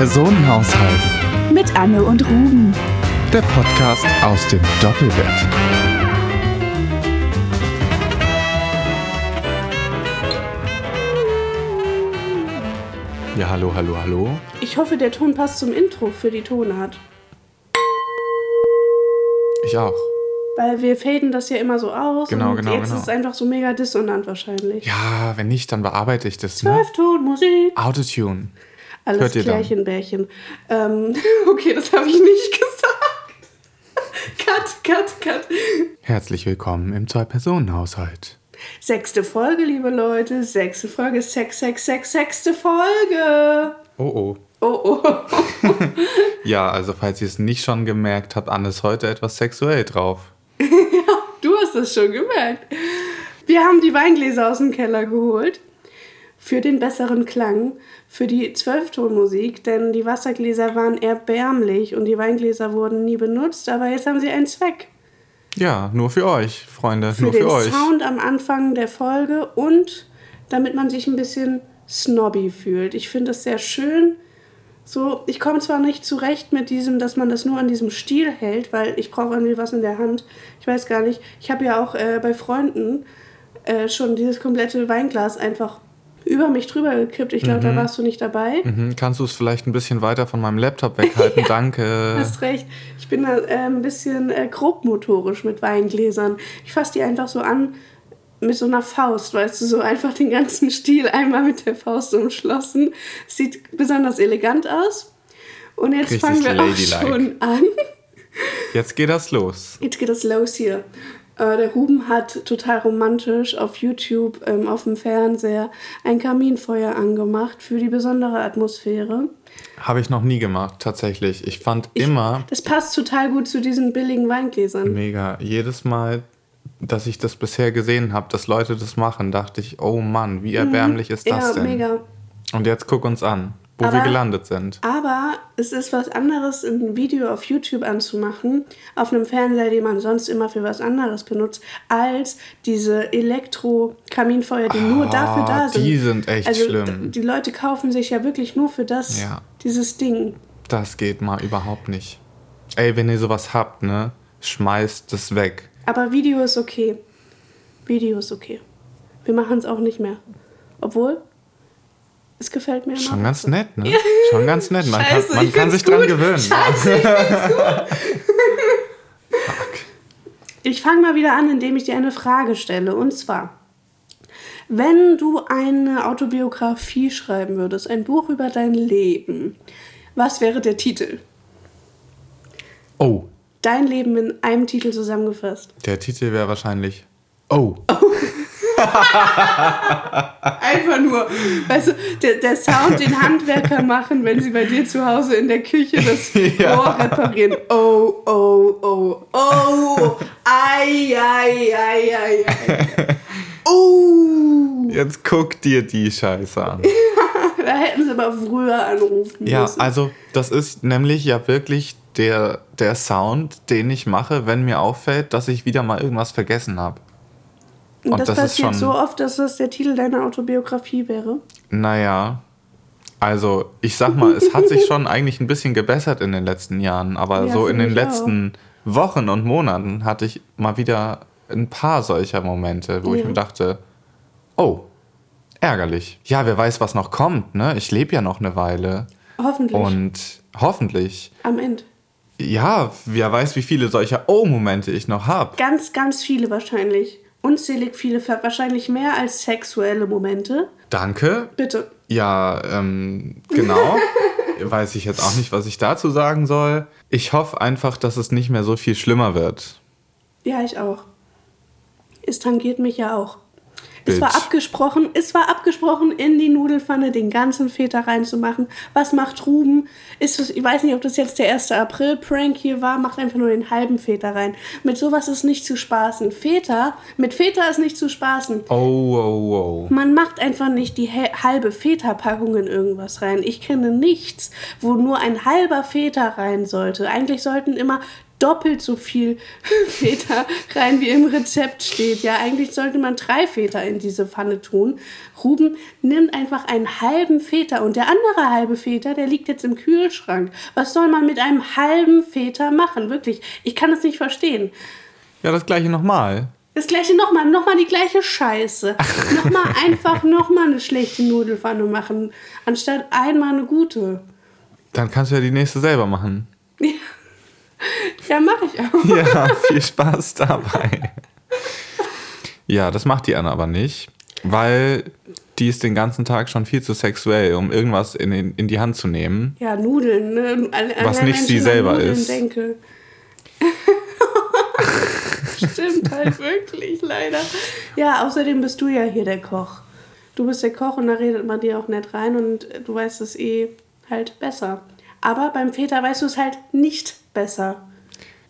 Zwei-Personen-Haushalt. Mit Anne und Ruben. Der Podcast aus dem Doppelbett. Ja, hallo, hallo, hallo. Ich hoffe, der Ton passt zum Intro für die Tonart. Ich auch. Weil wir faden das ja immer so aus. Genau, und genau, Jetzt genau. ist es einfach so mega dissonant wahrscheinlich. Ja, wenn nicht, dann bearbeite ich das, ne? Zwölftonmusik. Autotune. Alles hört. Klärchen, Bärchen. Ähm, okay, das habe ich nicht gesagt. cut, cut, cut. Herzlich willkommen im Zwei-Personen-Haushalt. Sechste Folge, liebe Leute. Sechste Folge. Sex, Sex, Sex, sechste Folge. Oh, oh. Oh, oh. Ja, also falls ihr es nicht schon gemerkt habt, Anne ist heute etwas sexuell drauf. Du hast das schon gemerkt. Wir haben die Weingläser aus dem Keller geholt. Für den besseren Klang, für die Zwölftonmusik, denn die Wassergläser waren erbärmlich und die Weingläser wurden nie benutzt, aber jetzt haben sie einen Zweck. Ja, nur für euch, Freunde, Für nur den für euch. Sound am Anfang der Folge und damit man sich ein bisschen snobby fühlt. Ich finde es sehr schön. So, ich komme zwar nicht zurecht mit diesem, dass man das nur an diesem Stiel hält, weil ich brauche irgendwie was in der Hand. Ich weiß gar nicht. Ich habe ja auch äh, bei Freunden äh, schon dieses komplette Weinglas einfach über mich drüber gekippt. Ich glaube, da warst du nicht dabei. Mhm, kannst du es vielleicht ein bisschen weiter von meinem Laptop weghalten? Danke. Hast recht. Ich bin da äh, ein bisschen äh, grobmotorisch mit Weingläsern. Ich fasse die einfach so an mit so einer Faust, weißt du, so einfach den ganzen Stiel einmal mit der Faust umschlossen. Sieht besonders elegant aus. Und jetzt Richtig fangen wir auch schon an. Jetzt geht das los. Jetzt geht es los hier. Äh, der Ruben hat total romantisch auf YouTube, ähm, auf dem Fernseher, ein Kaminfeuer angemacht für die besondere Atmosphäre. Habe ich noch nie gemacht, tatsächlich. Ich fand immer Das passt total gut zu diesen billigen Weingläsern. mega. Jedes Mal, dass ich das bisher gesehen habe, dass Leute das machen, dachte ich, oh Mann, wie erbärmlich ist das Mhm. ja, denn? mega. Und jetzt guck uns an, wo wir Aber- gelandet sind. Aber es ist was anderes, ein Video auf YouTube anzumachen, auf einem Fernseher, den man sonst immer für was anderes benutzt, als diese Elektro-Kaminfeuer, die nur Ah, dafür da sind. die sind echt also, schlimm. Die Leute kaufen sich ja wirklich nur für das, Ja. dieses Ding. Das geht mal überhaupt nicht. Ey, wenn ihr sowas habt, ne, schmeißt es weg. Aber Video ist okay. Video ist okay. Wir machen es auch nicht mehr. Obwohl, es gefällt mir. Schon ganz besser. nett, ne? Schon ganz nett. Man Scheiße, kann, man kann sich dran gut. gewöhnen. Scheiße, ich. Ich fange mal wieder an, indem ich dir eine Frage stelle. Und zwar, wenn du eine Autobiografie schreiben würdest, ein Buch über dein Leben, was wäre der Titel? Oh, Dein Leben in einem Titel zusammengefasst. der Titel wäre wahrscheinlich. Oh. Einfach nur, weißt du, der, der Sound, den Handwerker machen, wenn sie bei dir zu Hause in der Küche das Ja. Rohr reparieren. Oh, oh, oh, oh, ei, ei, ei, ei, ei. Oh, Jetzt guck dir die Scheiße an. da hätten sie aber früher anrufen Ja, müssen. also das ist nämlich ja wirklich der, der Sound, den ich mache, wenn mir auffällt, dass ich wieder mal irgendwas vergessen habe. Und das, das passiert so oft, dass das der Titel deiner Autobiografie wäre. Naja, also ich sag mal, es hat sich schon eigentlich ein bisschen gebessert in den letzten Jahren, aber Ja, so in den ich letzten Wochen und Monaten hatte ich mal wieder ein paar solcher Momente, wo ich Ja. mir dachte, oh, ärgerlich. Ja, wer weiß, was noch kommt, ne? Ich lebe ja noch eine Weile Hoffentlich. und hoffentlich, Am Ende. ja, wer weiß, wie viele solcher Oh-Momente ich noch habe. Ganz, ganz viele wahrscheinlich. Unzählig viele, wahrscheinlich mehr als sexuelle Momente. Danke. Bitte. Ja, ähm, genau. Weiß ich jetzt auch nicht, was ich dazu sagen soll. Ich hoffe einfach, dass es nicht mehr so viel schlimmer wird. Ja, ich auch. Es tangiert mich ja auch. Es Bitch. war abgesprochen, es war abgesprochen, in die Nudelfanne den ganzen Feta reinzumachen. Was macht Ruben? Ist es, ich weiß nicht, ob das jetzt der 1. April-Prank hier war, macht einfach nur den halben Feta rein. Mit sowas ist nicht zu spaßen. Feta, mit Feta ist nicht zu spaßen. Oh, oh, oh. Man macht einfach nicht die halbe Feta-Packung in irgendwas rein. Ich kenne nichts, wo nur ein halber Feta rein sollte. Eigentlich sollten immer doppelt so viel Feta rein, wie im Rezept steht. Ja, eigentlich sollte man drei Feta in diese Pfanne tun. Ruben nimmt einfach einen halben Feta und der andere halbe Feta, der liegt jetzt im Kühlschrank. Was soll man mit einem halben Feta machen? Wirklich, ich kann es nicht verstehen. Ja, das gleiche nochmal. Das gleiche nochmal, nochmal die gleiche Scheiße. nochmal einfach nochmal eine schlechte Nudelfanne machen, anstatt einmal eine gute. Dann kannst du ja die nächste selber machen. Ja, ja mache ich auch. Ja, viel Spaß dabei. Ja, das macht die Anna aber nicht, weil die ist den ganzen Tag schon viel zu sexuell, um irgendwas in, in, in die Hand zu nehmen. Ja, Nudeln, ne? Alle- Was nicht wenn sie an selber Nudeln ist. Denke. Stimmt halt wirklich, leider. Ja, außerdem bist du ja hier der Koch. Du bist der Koch und da redet man dir auch nett rein und du weißt es eh halt besser. Aber beim Feta weißt du es halt nicht besser.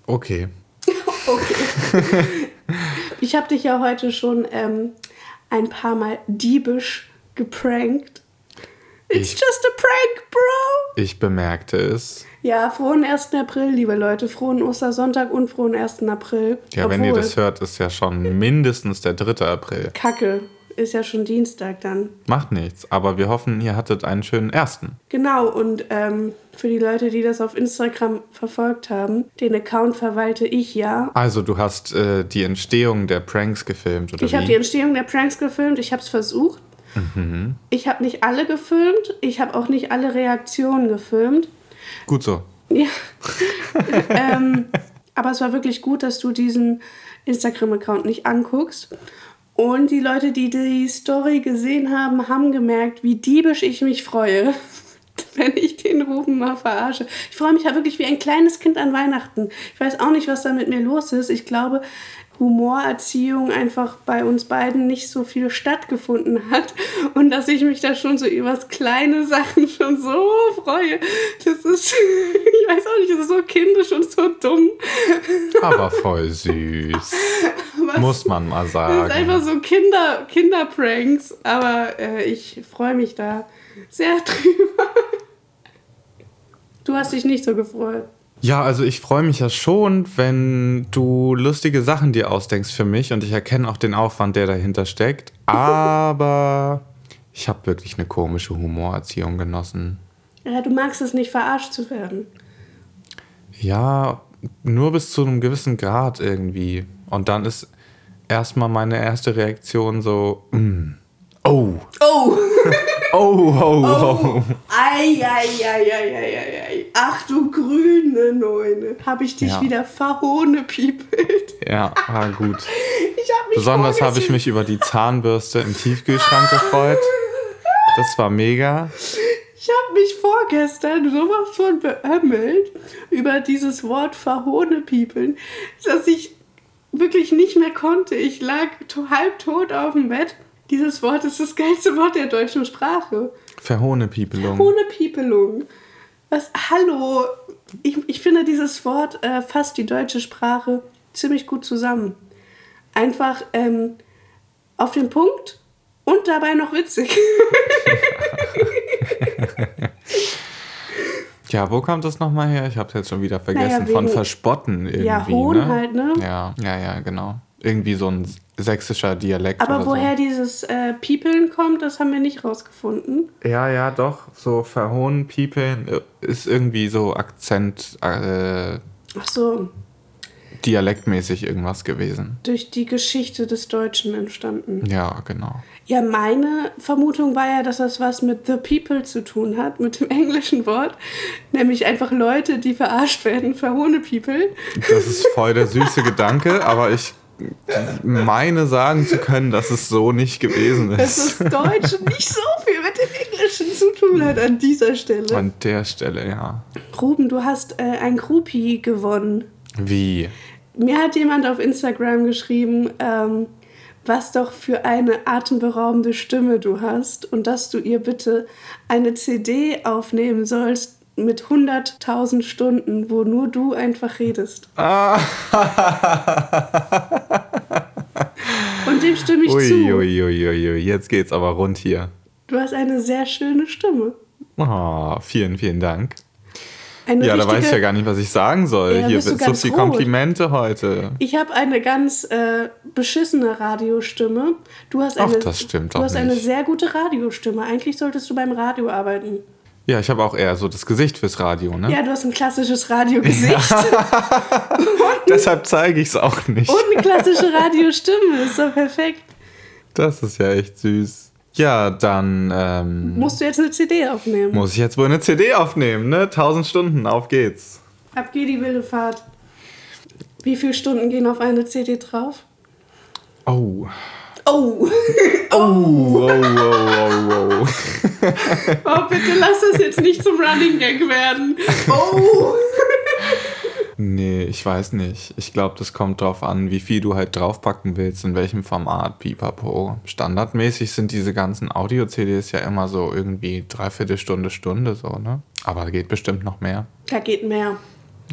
Okay. Okay. ich habe dich ja heute schon ähm, ein paar Mal diebisch geprankt. It's Ich- just a prank, bro. Ich bemerkte es. Ja, frohen 1. April, liebe Leute. Frohen Ostersonntag und frohen 1. April. Ja, wenn ihr Obwohl, das hört, ist ja schon mindestens der 3. April. Kacke. Ist ja schon Dienstag dann. Macht nichts, aber wir hoffen, ihr hattet einen schönen ersten. Genau, und ähm, für die Leute, die das auf Instagram verfolgt haben, den Account verwalte ich ja. Also, du hast äh, die Entstehung der Pranks gefilmt, oder Ich habe die Entstehung der Pranks gefilmt, ich habe es versucht. Mhm. Ich habe nicht alle gefilmt, ich habe auch nicht alle Reaktionen gefilmt. Gut so. Ja. ähm, aber es war wirklich gut, dass du diesen Instagram-Account nicht anguckst. Und die Leute, die die Story gesehen haben, haben gemerkt, wie diebisch ich mich freue, wenn ich den Ruben mal verarsche. Ich freue mich ja wirklich wie ein kleines Kind an Weihnachten. Ich weiß auch nicht, was da mit mir los ist. Ich glaube, Humorerziehung einfach bei uns beiden nicht so viel stattgefunden hat und dass ich mich da schon so über kleine Sachen schon so freue. Das ist, ich weiß auch nicht, das ist so kindisch und so dumm. Aber voll süß. Aber Muss man mal Das ist einfach sagen. so Kinder, Kinderpranks, aber äh, ich freue mich da sehr drüber. Du hast dich nicht so gefreut. Ja, also ich freue mich ja schon, wenn du lustige Sachen dir ausdenkst für mich und ich erkenne auch den Aufwand, der dahinter steckt. Aber ich habe wirklich eine komische Humorerziehung genossen. Ja, du magst es nicht, verarscht zu werden. Ja, nur bis zu einem gewissen Grad irgendwie. Und dann ist erstmal meine erste Reaktion so, mm, oh, Oh! oh, oh, oh. Ei, ei, ei, ei, ei, ei, ei. Ach du grüne Neune. Habe ich dich Ja. wieder verhohnepiepelt. Ja, war gut. Besonders habe ich mich über die Zahnbürste im Tiefkühlschrank gefreut. Das war mega. Ich habe mich vorgestern sowas von beömmelt über dieses Wort verhohnepiepeln, dass ich wirklich nicht mehr konnte. Ich lag to halbtot auf dem Bett. Dieses Wort ist das geilste Wort der deutschen Sprache. Verhohnepiepelung. Hohnepiepelung. Was? Hallo. Ich, ich finde, dieses Wort äh, fasst die deutsche Sprache ziemlich gut zusammen. Einfach ähm, auf den Punkt und dabei noch witzig. Ja, wo kommt das nochmal her? Ich habe es jetzt schon wieder vergessen. Naja, Von Verspotten irgendwie. Ja, Hohn ne? halt, ne? Ja, ja, ja, genau. Irgendwie so ein sächsischer Dialekt Aber oder woher dieses äh, Piepeln kommt, das haben wir nicht rausgefunden. so. Ja, ja, doch. So verhohnen, piepeln äh, ist irgendwie so Akzent, äh, Ach so, dialektmäßig irgendwas gewesen. durch die Geschichte des Deutschen entstanden. Ja, genau. Ja, meine Vermutung war ja, dass das was mit The People zu tun hat, mit dem englischen Wort. Nämlich einfach Leute, die verarscht werden, verhohne People. Das ist voll der süße Gedanke, aber ich meine sagen zu können, dass es so nicht gewesen Dass ist. das Deutsche nicht so viel mit dem Englischen zu tun hat an dieser Stelle. An der Stelle, ja. Ruben, du hast äh, ein Groupie gewonnen. Wie? Mir hat jemand auf Instagram geschrieben, ähm, was doch für eine atemberaubende Stimme du hast und dass du ihr bitte eine CD aufnehmen sollst mit 100.000 Stunden, wo nur du einfach redest. Dem stimme ich zu. Uiuiuiui, jetzt geht's aber rund hier. Du hast eine sehr schöne Stimme. Oh, vielen, vielen Dank. Eine Ja, da weiß ich ja gar nicht, was ich sagen soll. Ja, Hier bist du wird so ganz viel rot. Komplimente heute. Ich habe eine ganz äh, beschissene Radiostimme. Du hast Ach, eine, das stimmt Du hast eine nicht. sehr gute Radiostimme. Eigentlich solltest du beim Radio arbeiten. Ja, ich habe auch eher so das Gesicht fürs Radio, ne? Ja, du hast ein klassisches Radiogesicht Deshalb zeige ich es auch nicht. und eine klassische Radiostimme. Ist doch perfekt. Das ist ja echt süß. Ja, dann ähm, Musst du jetzt eine CD aufnehmen? muss ich jetzt wohl eine CD aufnehmen, ne? 1000 Stunden, auf geht's. Ab geht die wilde Fahrt. Wie viele Stunden gehen auf eine CD drauf? Oh. Oh, Oh, oh, oh, oh, oh. oh bitte lass das jetzt nicht zum Running Gag werden. Oh. Nee, ich weiß nicht. Ich glaube, das kommt drauf an, wie viel du halt draufpacken willst, in welchem Format, pipapo. Standardmäßig sind diese ganzen Audio-CDs ja immer so irgendwie dreiviertel Stunde, Stunde so, ne? Aber geht bestimmt noch mehr. Da geht mehr.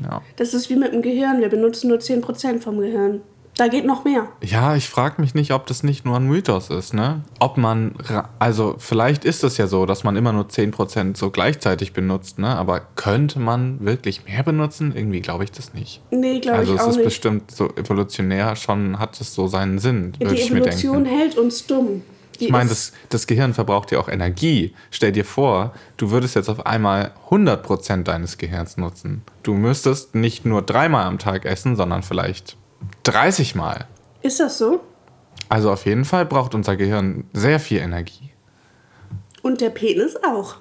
Ja, Das ist wie mit dem Gehirn. Wir benutzen nur 10% vom Gehirn. Da geht noch mehr. ja ich frage mich nicht, ob das nicht nur ein Mythos ist, ne? Ob man, also vielleicht ist es ja so, dass man immer nur 10% so gleichzeitig benutzt, ne? Aber könnte man wirklich mehr benutzen? Irgendwie glaube ich das nicht. Nee, glaube Also ich es auch ist nicht. bestimmt so evolutionär schon, hat es so seinen Sinn, würde Die ich mir Evolution denken. hält uns dumm. Die Ich meine, ist- das, das Gehirn verbraucht ja auch Energie. Stell dir vor, du würdest jetzt auf einmal 100% deines Gehirns nutzen. Du müsstest nicht nur dreimal am Tag essen, sondern vielleicht 30 Mal. Ist das so? Also auf jeden Fall braucht unser Gehirn sehr viel Energie. Und der Penis auch.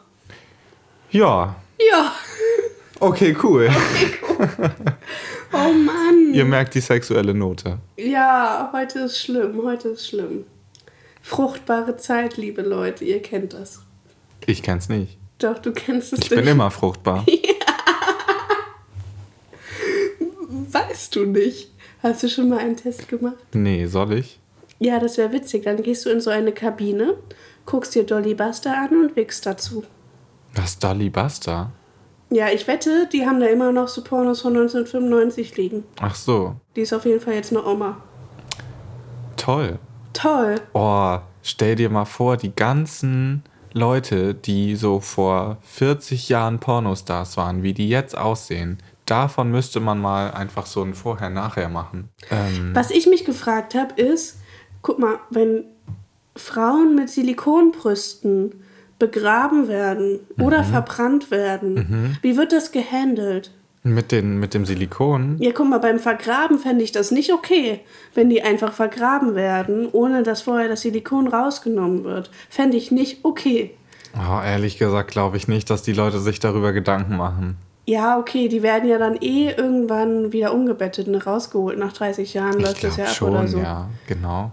Ja, Ja. okay, cool. Oh Mann. Ihr merkt die sexuelle Note. Ja, heute ist schlimm. Heute ist schlimm. Fruchtbare Zeit, liebe Leute. Ihr kennt das. Ich kenn's nicht. Doch, du kennst es Ich bin nicht. immer fruchtbar. Weißt du nicht. Hast du schon mal einen Test gemacht? Nee, soll ich? Ja, das wäre witzig. Dann gehst du in so eine Kabine, guckst dir Dolly Buster an und wickst dazu. Was Dolly Buster? Ja, ich wette, die haben da immer noch so Pornos von 1995 liegen. Ach so, Die ist auf jeden Fall jetzt eine Oma. toll. Toll. Oh, stell dir mal vor, die ganzen Leute, die so vor 40 Jahren Pornostars waren, wie die jetzt aussehen. Davon müsste man mal einfach so ein Vorher-Nachher machen. Ähm, Was ich mich gefragt habe, ist, guck mal, wenn Frauen mit Silikonbrüsten begraben werden oder verbrannt werden, wie wird das gehandelt? mit, den, mit dem Silikon. Ja, guck mal, beim Vergraben fände ich das nicht okay, wenn die einfach vergraben werden, ohne dass vorher das Silikon rausgenommen wird. Fände ich nicht okay. Oh, ehrlich gesagt glaube ich nicht, dass die Leute sich darüber Gedanken machen. Ja, okay, die werden ja dann eh irgendwann wieder umgebettet und rausgeholt. Nach 30 Jahren läuft das ja ab schon, oder so. ja, genau.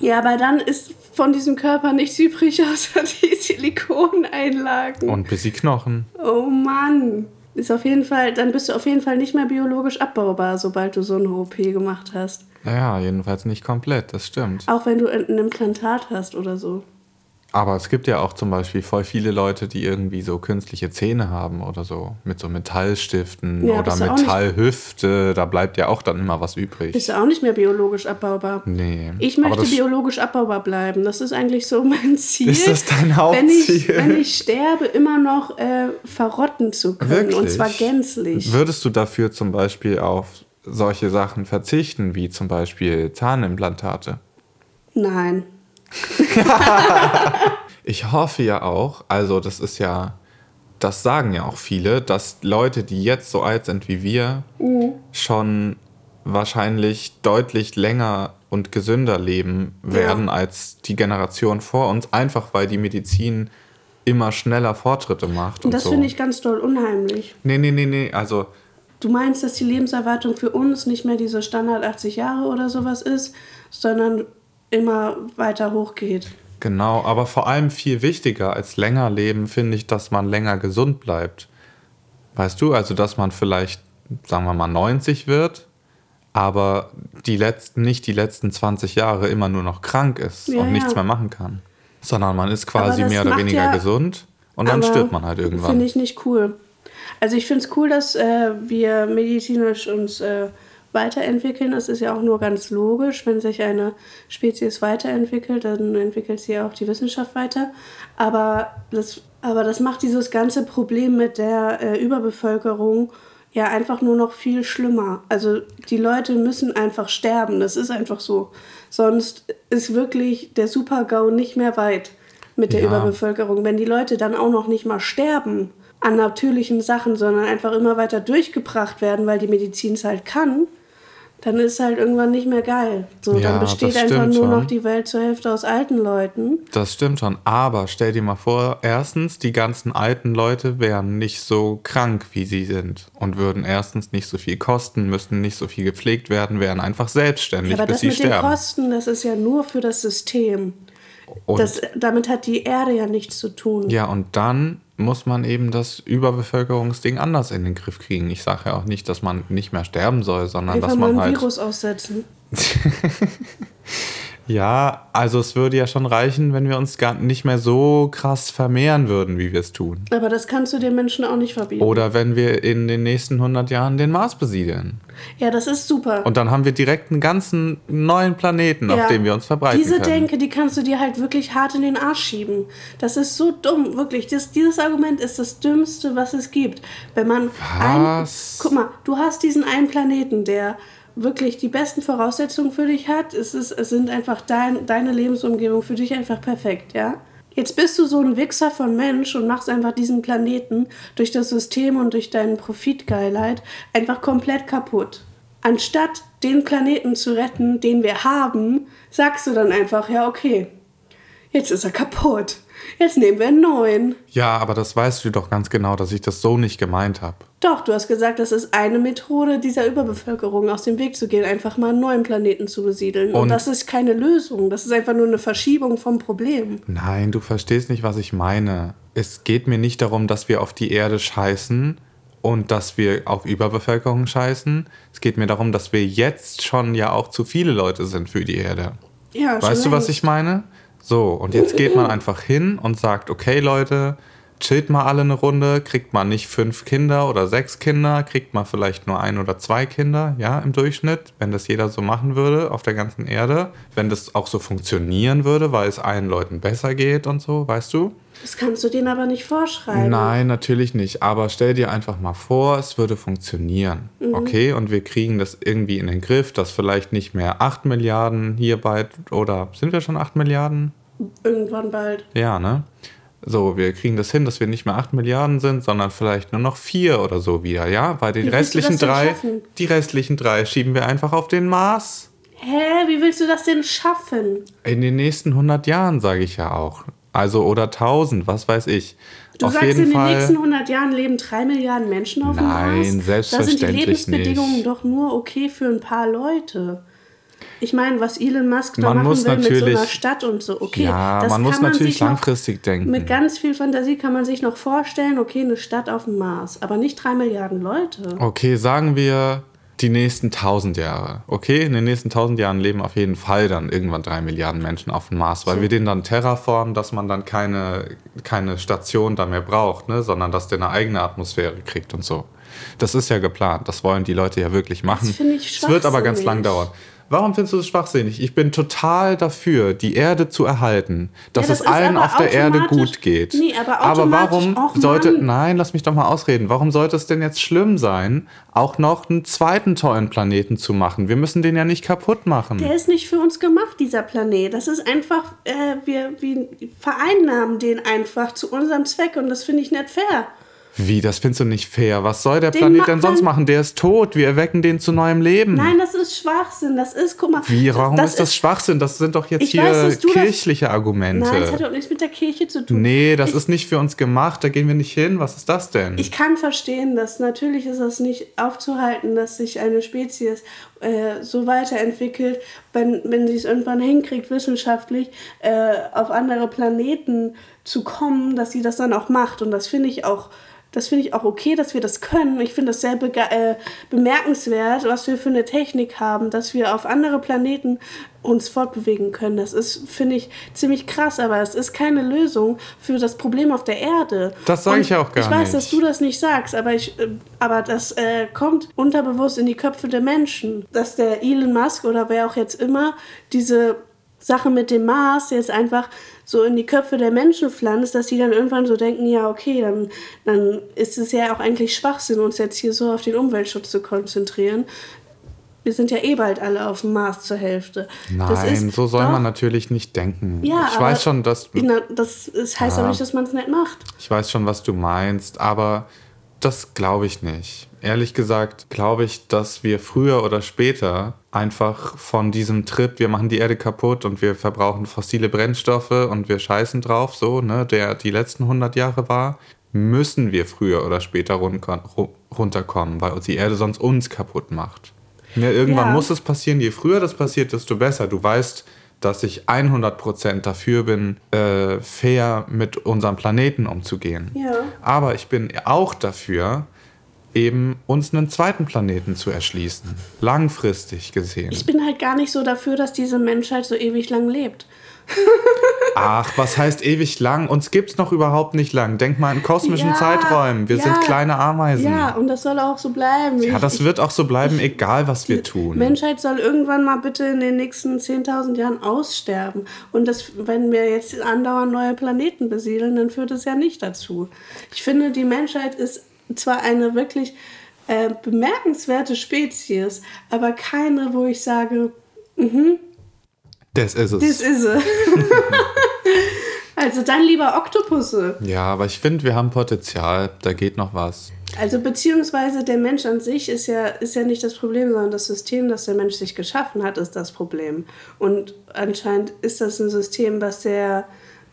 Ja, aber dann ist von diesem Körper nichts übrig, außer die Silikoneinlagen. Und bis die Knochen. oh Mann. Ist auf jeden Fall, dann bist du auf jeden Fall nicht mehr biologisch abbaubar, sobald du so eine OP gemacht hast. Naja, jedenfalls nicht komplett, das stimmt. Auch wenn du ein Implantat hast oder so. Aber es gibt ja auch zum Beispiel voll viele Leute, die irgendwie so künstliche Zähne haben oder so. Mit so Metallstiften Ja, oder Metallhüfte. Da bleibt ja auch dann immer was übrig. Bist du auch nicht mehr biologisch abbaubar. Nee. Ich möchte biologisch abbaubar bleiben. Das ist eigentlich so mein Ziel. Ist das dein Wenn ich, Hauptziel? wenn ich sterbe, immer noch äh, verrotten zu können. Wirklich? Und zwar gänzlich. Würdest du dafür zum Beispiel auf solche Sachen verzichten, wie zum Beispiel Zahnimplantate? Nein. Ich hoffe ja auch, also das ist ja, das sagen ja auch viele, dass Leute, die jetzt so alt sind wie wir, schon wahrscheinlich deutlich länger und gesünder leben werden als die Generation vor uns, einfach weil die Medizin immer schneller Fortschritte macht. Und Und, das so. finde ich ganz doll unheimlich. Nee, nee, nee, nee, also Du meinst, dass die Lebenserwartung für uns nicht mehr diese Standard 80 Jahre oder sowas ist, sondern immer weiter hochgeht. Genau, aber vor allem viel wichtiger als länger leben, finde ich, dass man länger gesund bleibt. Weißt du, also dass man vielleicht, sagen wir mal, 90 wird, aber die letzten, nicht die letzten 20 Jahre immer nur noch krank ist Ja, und nichts ja. mehr machen kann. Sondern man ist quasi mehr oder weniger ja- gesund und dann stirbt man halt irgendwann. Finde ich nicht cool. Also ich finde es cool, dass äh, wir medizinisch uns äh, weiterentwickeln. Das ist ja auch nur ganz logisch. Wenn sich eine Spezies weiterentwickelt, dann entwickelt sie auch die Wissenschaft weiter. Aber das, aber das macht dieses ganze Problem mit der äh, Überbevölkerung ja einfach nur noch viel schlimmer. Also die Leute müssen einfach sterben. Das ist einfach so. Sonst ist wirklich der Super-GAU nicht mehr weit mit der Ja. Überbevölkerung. Wenn die Leute dann auch noch nicht mal sterben an natürlichen Sachen, sondern einfach immer weiter durchgebracht werden, weil die Medizin es halt kann, dann ist halt irgendwann nicht mehr geil. So, Ja, dann besteht einfach nur noch schon. die Welt zur Hälfte aus alten Leuten. Das stimmt schon. Aber stell dir mal vor, erstens, die ganzen alten Leute wären nicht so krank, wie sie sind. Und würden erstens nicht so viel kosten, müssten nicht so viel gepflegt werden, wären einfach selbstständig, Aber bis das sie mit den sterben. Kosten, das ist ja nur für das System. Das, damit hat die Erde ja nichts zu tun. ja, und dann muss man eben das Überbevölkerungsding anders in den Griff kriegen. Ich sage ja auch nicht, dass man nicht mehr sterben soll, sondern Einfach dass mal man ein halt. Virus aussetzen. Ja, also es würde ja schon reichen, wenn wir uns gar nicht mehr so krass vermehren würden, wie wir es tun. Aber das kannst du den Menschen auch nicht verbieten. Oder wenn wir in den nächsten 100 Jahren den Mars besiedeln. Ja, das ist super. Und dann haben wir direkt einen ganzen neuen Planeten, Ja. auf dem wir uns verbreiten Diese können. Denke, die kannst du dir halt wirklich hart in den Arsch schieben. Das ist so dumm, wirklich. Das, dieses Argument ist das Dümmste, was es gibt. Wenn man ein. Was? Guck mal, du hast diesen einen Planeten, der wirklich die besten Voraussetzungen für dich hat. Es, ist, es sind einfach dein, deine Lebensumgebung für dich einfach perfekt, ja? Jetzt bist du so ein Wichser von Mensch und machst einfach diesen Planeten durch das System und durch deinen Profitgeilheit einfach komplett kaputt. Anstatt den Planeten zu retten, den wir haben, sagst du dann einfach, ja, okay, jetzt ist er kaputt. Jetzt nehmen wir einen neuen. Ja, aber das weißt du doch ganz genau, dass ich das so nicht gemeint habe. Doch, du hast gesagt, das ist eine Methode, dieser Überbevölkerung aus dem Weg zu gehen, einfach mal einen neuen Planeten zu besiedeln. Und, Und- das ist keine Lösung. Das ist einfach nur eine Verschiebung vom Problem. Nein, du verstehst nicht, was ich meine. Es geht mir nicht darum, dass wir auf die Erde scheißen und dass wir auf Überbevölkerung scheißen. Es geht mir darum, dass wir jetzt schon ja auch zu viele Leute sind für die Erde. Ja, schon Weißt du, was ich meine? So, und jetzt geht man einfach hin und sagt, okay Leute, chillt mal alle eine Runde, kriegt man nicht fünf Kinder oder sechs Kinder, kriegt man vielleicht nur ein oder zwei Kinder, ja, im Durchschnitt, wenn das jeder so machen würde auf der ganzen Erde, wenn das auch so funktionieren würde, weil es allen Leuten besser geht und so, weißt du? Das kannst du denen aber nicht vorschreiben. Nein, natürlich nicht. Aber stell dir einfach mal vor, es würde funktionieren. Okay, und wir kriegen das irgendwie in den Griff, dass vielleicht nicht mehr 8 Milliarden hierbei oder sind wir schon 8 Milliarden? Irgendwann bald. Ja, ne? So, wir kriegen das hin, dass wir nicht mehr 8 Milliarden sind, sondern vielleicht nur noch 4 oder so wieder, ja? Weil die Wie restlichen drei, die restlichen drei schieben wir einfach auf den Mars. Hä, wie willst du das denn schaffen? In den nächsten 100 Jahren, sage ich ja auch. Also, oder 1000, was weiß ich. Du auf sagst, in den Fall. nächsten 100 Jahren leben drei Milliarden Menschen auf dem Nein, Mars. Da sind die selbstverständlich Lebensbedingungen nicht. doch nur okay für ein paar Leute. Ich meine, was Elon Musk da Man machen muss will mit so einer Stadt und so, okay. Ja, das man muss kann natürlich langfristig denken. Mit ganz viel Fantasie kann man sich noch vorstellen, okay, eine Stadt auf dem Mars, aber nicht drei Milliarden Leute. Okay, sagen wir die nächsten 1000 Jahre. Okay, in den nächsten 1000 Jahren leben auf jeden Fall dann irgendwann drei Milliarden Menschen auf dem Mars, weil wir den dann terraformen, dass man dann keine, keine Station da mehr braucht, ne? sondern dass der eine eigene Atmosphäre kriegt und so. Das ist ja geplant. Das wollen die Leute ja wirklich machen. finde ich Es wird aber ganz lang dauern. Warum findest du es schwachsinnig? Ich bin total dafür, die Erde zu erhalten, dass Ja, das es allen auf der Erde gut geht. Nee, aber aber warum auch, sollte, nein, lass mich doch mal ausreden. Warum sollte es denn jetzt schlimm sein, auch noch einen zweiten tollen Planeten zu machen? Wir müssen den ja nicht kaputt machen. Der ist nicht für uns gemacht, dieser Planet. Das ist einfach, äh, wir, wir vereinnahmen den einfach zu unserem Zweck und das finde ich nicht fair. Wie, das findest du nicht fair? Was soll der Den Planet denn sonst machen? Der ist tot. Wir erwecken den zu neuem Leben. Nein, das ist Schwachsinn. Das ist, guck mal. Wie, warum ist das Schwachsinn? Das sind doch jetzt hier weiß, du das- kirchliche Argumente. Nein, das hat doch nichts mit der Kirche zu tun. nee, das ich, ist nicht für uns gemacht. Da gehen wir nicht hin. Was ist das denn? Ich kann verstehen, dass natürlich ist es nicht aufzuhalten, dass sich eine Spezies äh, so weiterentwickelt, wenn, wenn sie es irgendwann hinkriegt, wissenschaftlich äh, auf andere Planeten zu kommen, dass sie das dann auch macht. Und das finde ich auch das finde ich auch okay, dass wir das können. Ich finde das sehr äh, bemerkenswert, was wir für eine Technik haben, dass wir auf andere Planeten uns fortbewegen können. Das ist, finde ich, ziemlich krass, aber es ist keine Lösung für das Problem auf der Erde. Das sage ich auch gar nicht. Ich weiß, nicht. dass du das nicht sagst, aber, ich, äh, aber das äh, kommt unterbewusst in die Köpfe der Menschen, dass der Elon Musk oder wer auch jetzt immer diese Sache mit dem Mars jetzt einfach so in die Köpfe der Menschen pflanzt, dass sie dann irgendwann so denken, ja, okay, dann, dann ist es ja auch eigentlich Schwachsinn, uns jetzt hier so auf den Umweltschutz zu konzentrieren. Wir sind ja eh bald alle auf dem Mars zur Hälfte. Nein, ist, so soll doch, man natürlich nicht denken. Ja, ich weiß schon, dass. Na, das ist, heißt ja, aber nicht, dass man es nicht macht. Ich weiß schon, was du meinst, aber das glaube ich nicht. Ehrlich gesagt glaube ich, dass wir früher oder später einfach von diesem Trip, wir machen die Erde kaputt und wir verbrauchen fossile Brennstoffe und wir scheißen drauf, so, ne, der die letzten 100 Jahre war, müssen wir früher oder später runterkommen, weil uns die Erde sonst uns kaputt macht. Ja, irgendwann ja. muss es passieren. Je früher das passiert, desto besser. Du weißt, dass ich 100% dafür bin, äh, fair mit unserem Planeten umzugehen. Ja. Aber ich bin auch dafür, eben uns einen zweiten Planeten zu erschließen. Langfristig gesehen. Ich bin halt gar nicht so dafür, dass diese Menschheit so ewig lang lebt. Ach, was heißt ewig lang? Uns gibt es noch überhaupt nicht lang. Denk mal in kosmischen ja, Zeiträumen. Wir ja, sind kleine Ameisen. Ja, und das soll auch so bleiben. Ja, das wird auch so bleiben, egal was wir tun. Die Menschheit soll irgendwann mal bitte in den nächsten 10.000 Jahren aussterben. Und das, wenn wir jetzt andauernd neue Planeten besiedeln, dann führt es ja nicht dazu. Ich finde, die Menschheit ist zwar eine wirklich äh, bemerkenswerte Spezies, aber keine, wo ich sage, mhm, das ist es. Das ist es. also dann lieber Oktopusse. Ja, aber ich finde, wir haben Potenzial. Da geht noch was. Also beziehungsweise der Mensch an sich ist ja, ist ja nicht das Problem, sondern das System, das der Mensch sich geschaffen hat, ist das Problem. Und anscheinend ist das ein System, was sehr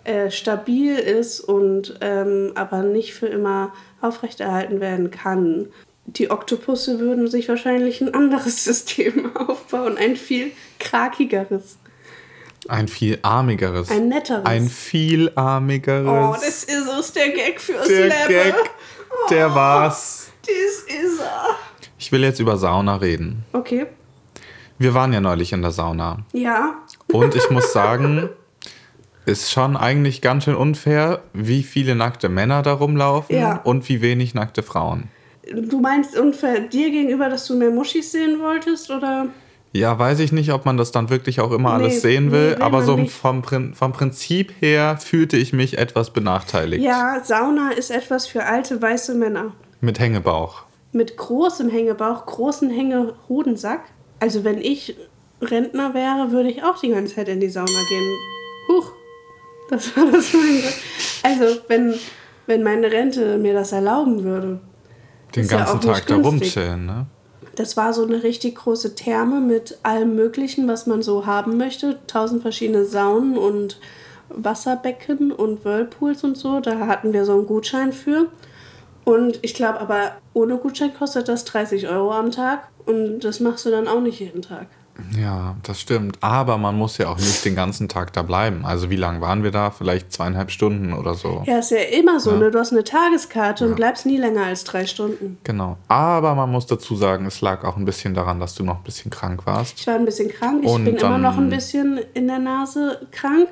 äh, stabil ist und ähm, aber nicht für immer aufrechterhalten werden kann. Die Oktopusse würden sich wahrscheinlich ein anderes System aufbauen, ein viel krakigeres. Ein viel armigeres. Ein netteres. Ein viel armigeres. Oh, das ist es, der Gag fürs der Leben. Gag, der oh, war's. Das ist er. Ich will jetzt über Sauna reden. Okay. Wir waren ja neulich in der Sauna. Ja. Und ich muss sagen, ist schon eigentlich ganz schön unfair, wie viele nackte Männer da rumlaufen ja. und wie wenig nackte Frauen. Du meinst unfair dir gegenüber, dass du mehr Muschis sehen wolltest, oder? Ja, weiß ich nicht, ob man das dann wirklich auch immer nee, alles sehen will, nee, aber so vom, vom Prinzip her fühlte ich mich etwas benachteiligt. Ja, Sauna ist etwas für alte weiße Männer. Mit Hängebauch. Mit großem Hängebauch, großen Hängehodensack. Also wenn ich Rentner wäre, würde ich auch die ganze Zeit in die Sauna gehen. Huch, das war das meine. Also wenn, wenn meine Rente mir das erlauben würde. Den ganzen ja Tag da rumchillen, ne? Das war so eine richtig große Therme mit allem Möglichen, was man so haben möchte. Tausend verschiedene Saunen und Wasserbecken und Whirlpools und so. Da hatten wir so einen Gutschein für. Und ich glaube aber, ohne Gutschein kostet das 30 Euro am Tag. Und das machst du dann auch nicht jeden Tag. Ja, das stimmt. Aber man muss ja auch nicht den ganzen Tag da bleiben. Also wie lange waren wir da? Vielleicht zweieinhalb Stunden oder so. Ja, ist ja immer so. Ja. Ne? Du hast eine Tageskarte ja. und bleibst nie länger als drei Stunden. Genau. Aber man muss dazu sagen, es lag auch ein bisschen daran, dass du noch ein bisschen krank warst. Ich war ein bisschen krank. Ich und bin immer noch ein bisschen in der Nase krank.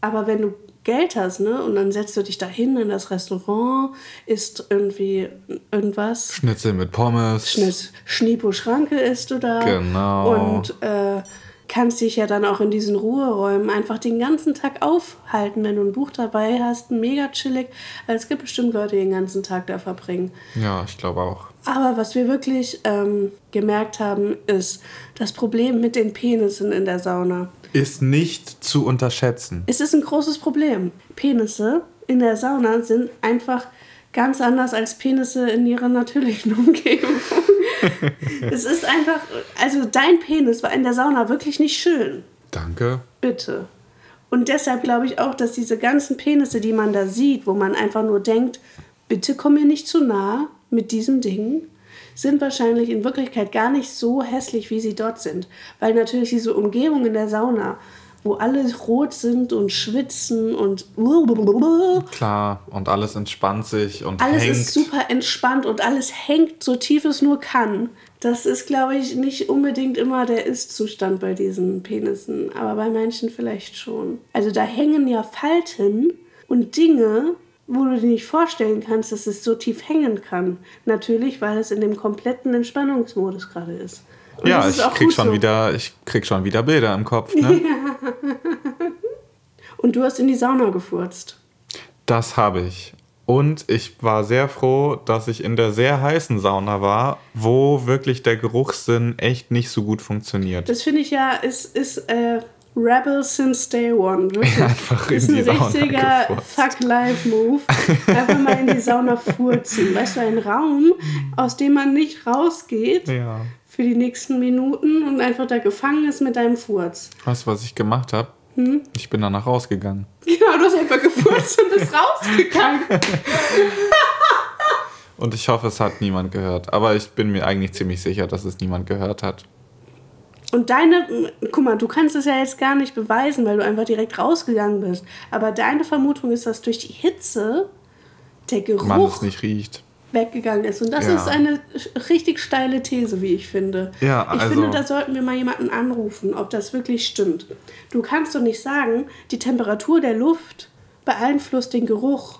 Aber wenn du Geld hast, ne? Und dann setzt du dich da hin in das Restaurant, isst irgendwie irgendwas. Schnitzel mit Pommes. Schnitz, Schniepo Schranke isst du da. Genau. Und äh, kannst dich ja dann auch in diesen Ruheräumen einfach den ganzen Tag aufhalten, wenn du ein Buch dabei hast, mega chillig. Also es gibt bestimmt Leute, die den ganzen Tag da verbringen. Ja, ich glaube auch. Aber was wir wirklich ähm, gemerkt haben, ist das Problem mit den Penissen in der Sauna ist nicht zu unterschätzen. Es ist ein großes Problem. Penisse in der Sauna sind einfach ganz anders als Penisse in ihrer natürlichen Umgebung. es ist einfach, also dein Penis war in der Sauna wirklich nicht schön. Danke. Bitte. Und deshalb glaube ich auch, dass diese ganzen Penisse, die man da sieht, wo man einfach nur denkt, bitte komm mir nicht zu nah mit diesem Ding, sind wahrscheinlich in Wirklichkeit gar nicht so hässlich, wie sie dort sind. Weil natürlich diese Umgebung in der Sauna, wo alle rot sind und schwitzen und Klar, und alles entspannt sich und alles hängt. ist super entspannt und alles hängt so tief es nur kann. Das ist, glaube ich, nicht unbedingt immer der Ist-Zustand bei diesen Penissen, aber bei manchen vielleicht schon. Also da hängen ja Falten und Dinge, wo du dir nicht vorstellen kannst, dass es so tief hängen kann. Natürlich, weil es in dem kompletten Entspannungsmodus gerade ist. Und ja, ist ich krieg schon so. wieder, ich krieg schon wieder Bilder im Kopf, ne? Und du hast in die Sauna gefurzt. Das habe ich. Und ich war sehr froh, dass ich in der sehr heißen Sauna war, wo wirklich der Geruchssinn echt nicht so gut funktioniert. Das finde ich ja, ist, ist äh, Rebel since day one. Wirklich. Einfach das ist in ein richtiger. Fuck-Life-Move. Einfach mal in die Sauna furzen. Weißt du, ein Raum, aus dem man nicht rausgeht Ja. für die nächsten Minuten und einfach da gefangen ist mit deinem Furz. Weißt du, was ich gemacht habe? Hm? Ich bin danach rausgegangen. Genau, du hast einfach gefurzt und bist rausgegangen. Und ich hoffe, es hat niemand gehört. Aber ich bin mir eigentlich ziemlich sicher, dass es niemand gehört hat. Und deine, guck mal, du kannst es ja jetzt gar nicht beweisen, weil du einfach direkt rausgegangen bist. Aber deine Vermutung ist, dass durch die Hitze der Man es Geruch nicht riecht. weggegangen ist. Und das Ja. ist eine richtig steile These, wie ich finde. Ja, ich also- finde, da sollten wir mal jemanden anrufen, ob das wirklich stimmt. Du kannst doch nicht sagen, die Temperatur der Luft beeinflusst den Geruch.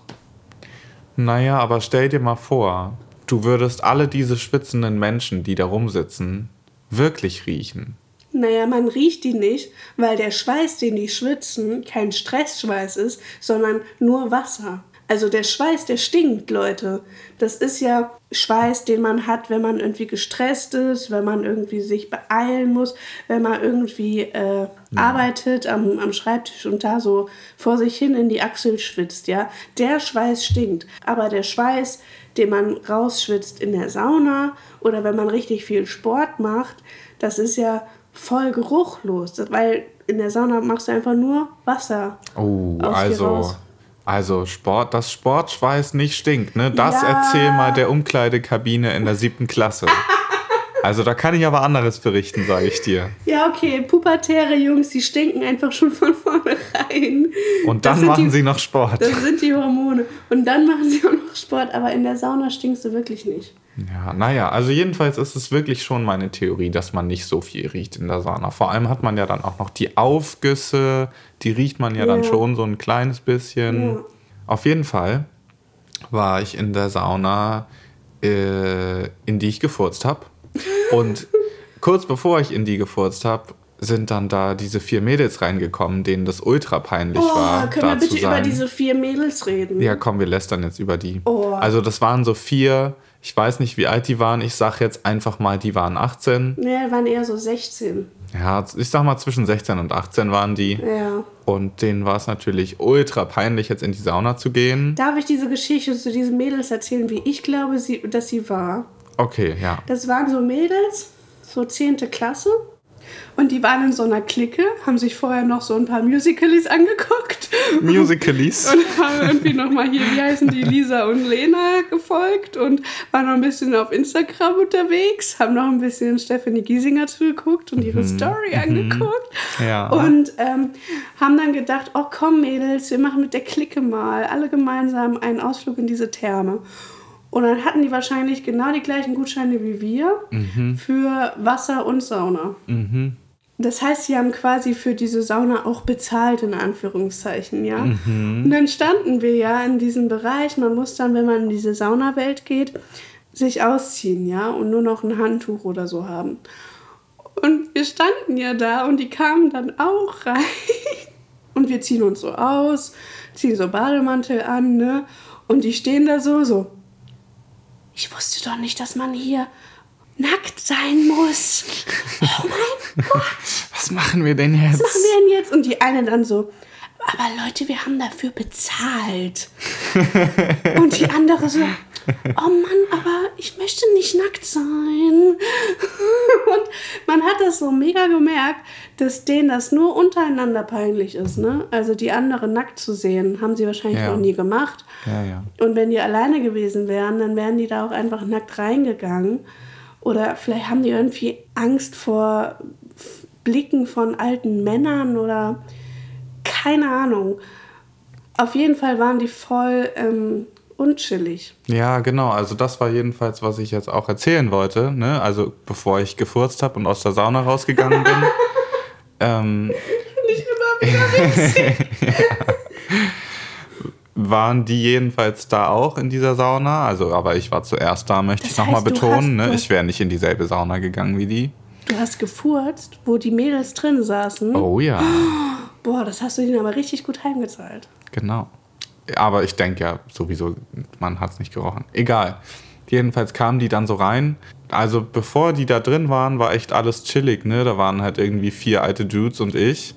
Naja, aber stell dir mal vor, du würdest alle diese schwitzenden Menschen, die da rumsitzen, wirklich riechen. Naja, man riecht die nicht, weil der Schweiß, den die schwitzen, kein Stressschweiß ist, sondern nur Wasser. Also der Schweiß, der stinkt, Leute. Das ist ja Schweiß, den man hat, wenn man irgendwie gestresst ist, wenn man irgendwie sich beeilen muss, wenn man irgendwie äh, arbeitet am, am Schreibtisch und da so vor sich hin in die Achsel schwitzt, ja. Der Schweiß stinkt. Aber der Schweiß, den man rausschwitzt in der Sauna oder wenn man richtig viel Sport macht, das ist ja voll geruchlos, weil in der Sauna machst du einfach nur Wasser. Oh, also, also Sport, dass Sportschweiß nicht stinkt, ne? Das Ja. erzähl mal der Umkleidekabine in der siebten Klasse. Also da kann ich aber anderes berichten, sage ich dir. Ja, okay, pubertäre Jungs, die stinken einfach schon von vornherein. Und dann machen die, sie noch Sport. Das sind die Hormone. Und dann machen sie auch noch Sport, aber in der Sauna stinkst du wirklich nicht. Ja, naja, also jedenfalls ist es wirklich schon meine Theorie, dass man nicht so viel riecht in der Sauna. Vor allem hat man ja dann auch noch die Aufgüsse, die riecht man ja, dann Ja. schon so ein kleines bisschen. Ja. Auf jeden Fall war ich in der Sauna, äh, in die ich gefurzt habe. Und kurz bevor ich in die gefurzt habe, sind dann da diese vier Mädels reingekommen, denen das ultra peinlich Oh, war. können wir da zu bitte über sein. diese vier Mädels reden? Ja, komm, wir lästern jetzt über die. Oh. Also das waren so vier, ich weiß nicht, wie alt die waren. Ich sag jetzt einfach mal, die waren 18. Nee, waren eher so 16. Ja, ich sag mal, zwischen 16 und 18 waren die. Ja. Und denen war es natürlich ultra peinlich, jetzt in die Sauna zu gehen. Darf ich diese Geschichte zu diesen Mädels erzählen, wie ich glaube, sie, dass sie war? Okay, ja. Das waren so Mädels, so 10. Klasse. Und die waren in so einer Clique, haben sich vorher noch so ein paar Musicals angeguckt. Musicalies. Und haben irgendwie nochmal hier, wie heißen die, Lisa und Lena gefolgt und waren noch ein bisschen auf Instagram unterwegs, haben noch ein bisschen Stephanie Giesinger zugeguckt und ihre Story angeguckt. Ja. Und ähm, haben dann gedacht, oh komm Mädels, wir machen mit der Clique mal alle gemeinsam einen Ausflug in diese Therme. Und dann hatten die wahrscheinlich genau die gleichen Gutscheine wie wir für Wasser und Sauna. Das heißt, sie haben quasi für diese Sauna auch bezahlt, in Anführungszeichen, ja. Und dann standen wir ja in diesem Bereich. Man muss dann, wenn man in diese Saunawelt geht, sich ausziehen, ja, und nur noch ein Handtuch oder so haben. Und wir standen ja da und die kamen dann auch rein. Und wir ziehen uns so aus, ziehen so Bademantel an, ne? Und die stehen da so, so. Ich wusste doch nicht, dass man hier nackt sein muss. Oh mein Gott. Was machen wir denn jetzt? Was machen wir denn jetzt? Und die eine dann so, aber Leute, wir haben dafür bezahlt. Und die andere so, oh Mann, aber ich möchte nicht nackt sein. Und man hat das so mega gemerkt, dass denen das nur untereinander peinlich ist. Ne? Also die andere nackt zu sehen, haben sie wahrscheinlich Ja. noch nie gemacht. Ja, ja. Und wenn die alleine gewesen wären, dann wären die da auch einfach nackt reingegangen. Oder vielleicht haben die irgendwie Angst vor Blicken von alten Männern oder keine Ahnung. Auf jeden Fall waren die voll ähm, unchillig. Ja, genau. Also das war jedenfalls, was ich jetzt auch erzählen wollte. Ne? Also bevor ich gefurzt habe und aus der Sauna rausgegangen bin. ähm, Nicht immer wieder witzig. waren die jedenfalls da auch in dieser Sauna. Also, aber ich war zuerst da, möchte Das ich nochmal betonen. Ne? Ich wäre nicht in dieselbe Sauna gegangen wie die. Du hast gefurzt, wo die Mädels drin saßen. Oh ja, Boah, das hast du ihnen aber richtig gut heimgezahlt. genau. Aber ich denke ja sowieso, man hat es nicht gerochen. Egal. Jedenfalls kamen die dann so rein. Also bevor die da drin waren, war echt alles chillig. Ne? Da waren halt irgendwie vier alte Dudes und ich.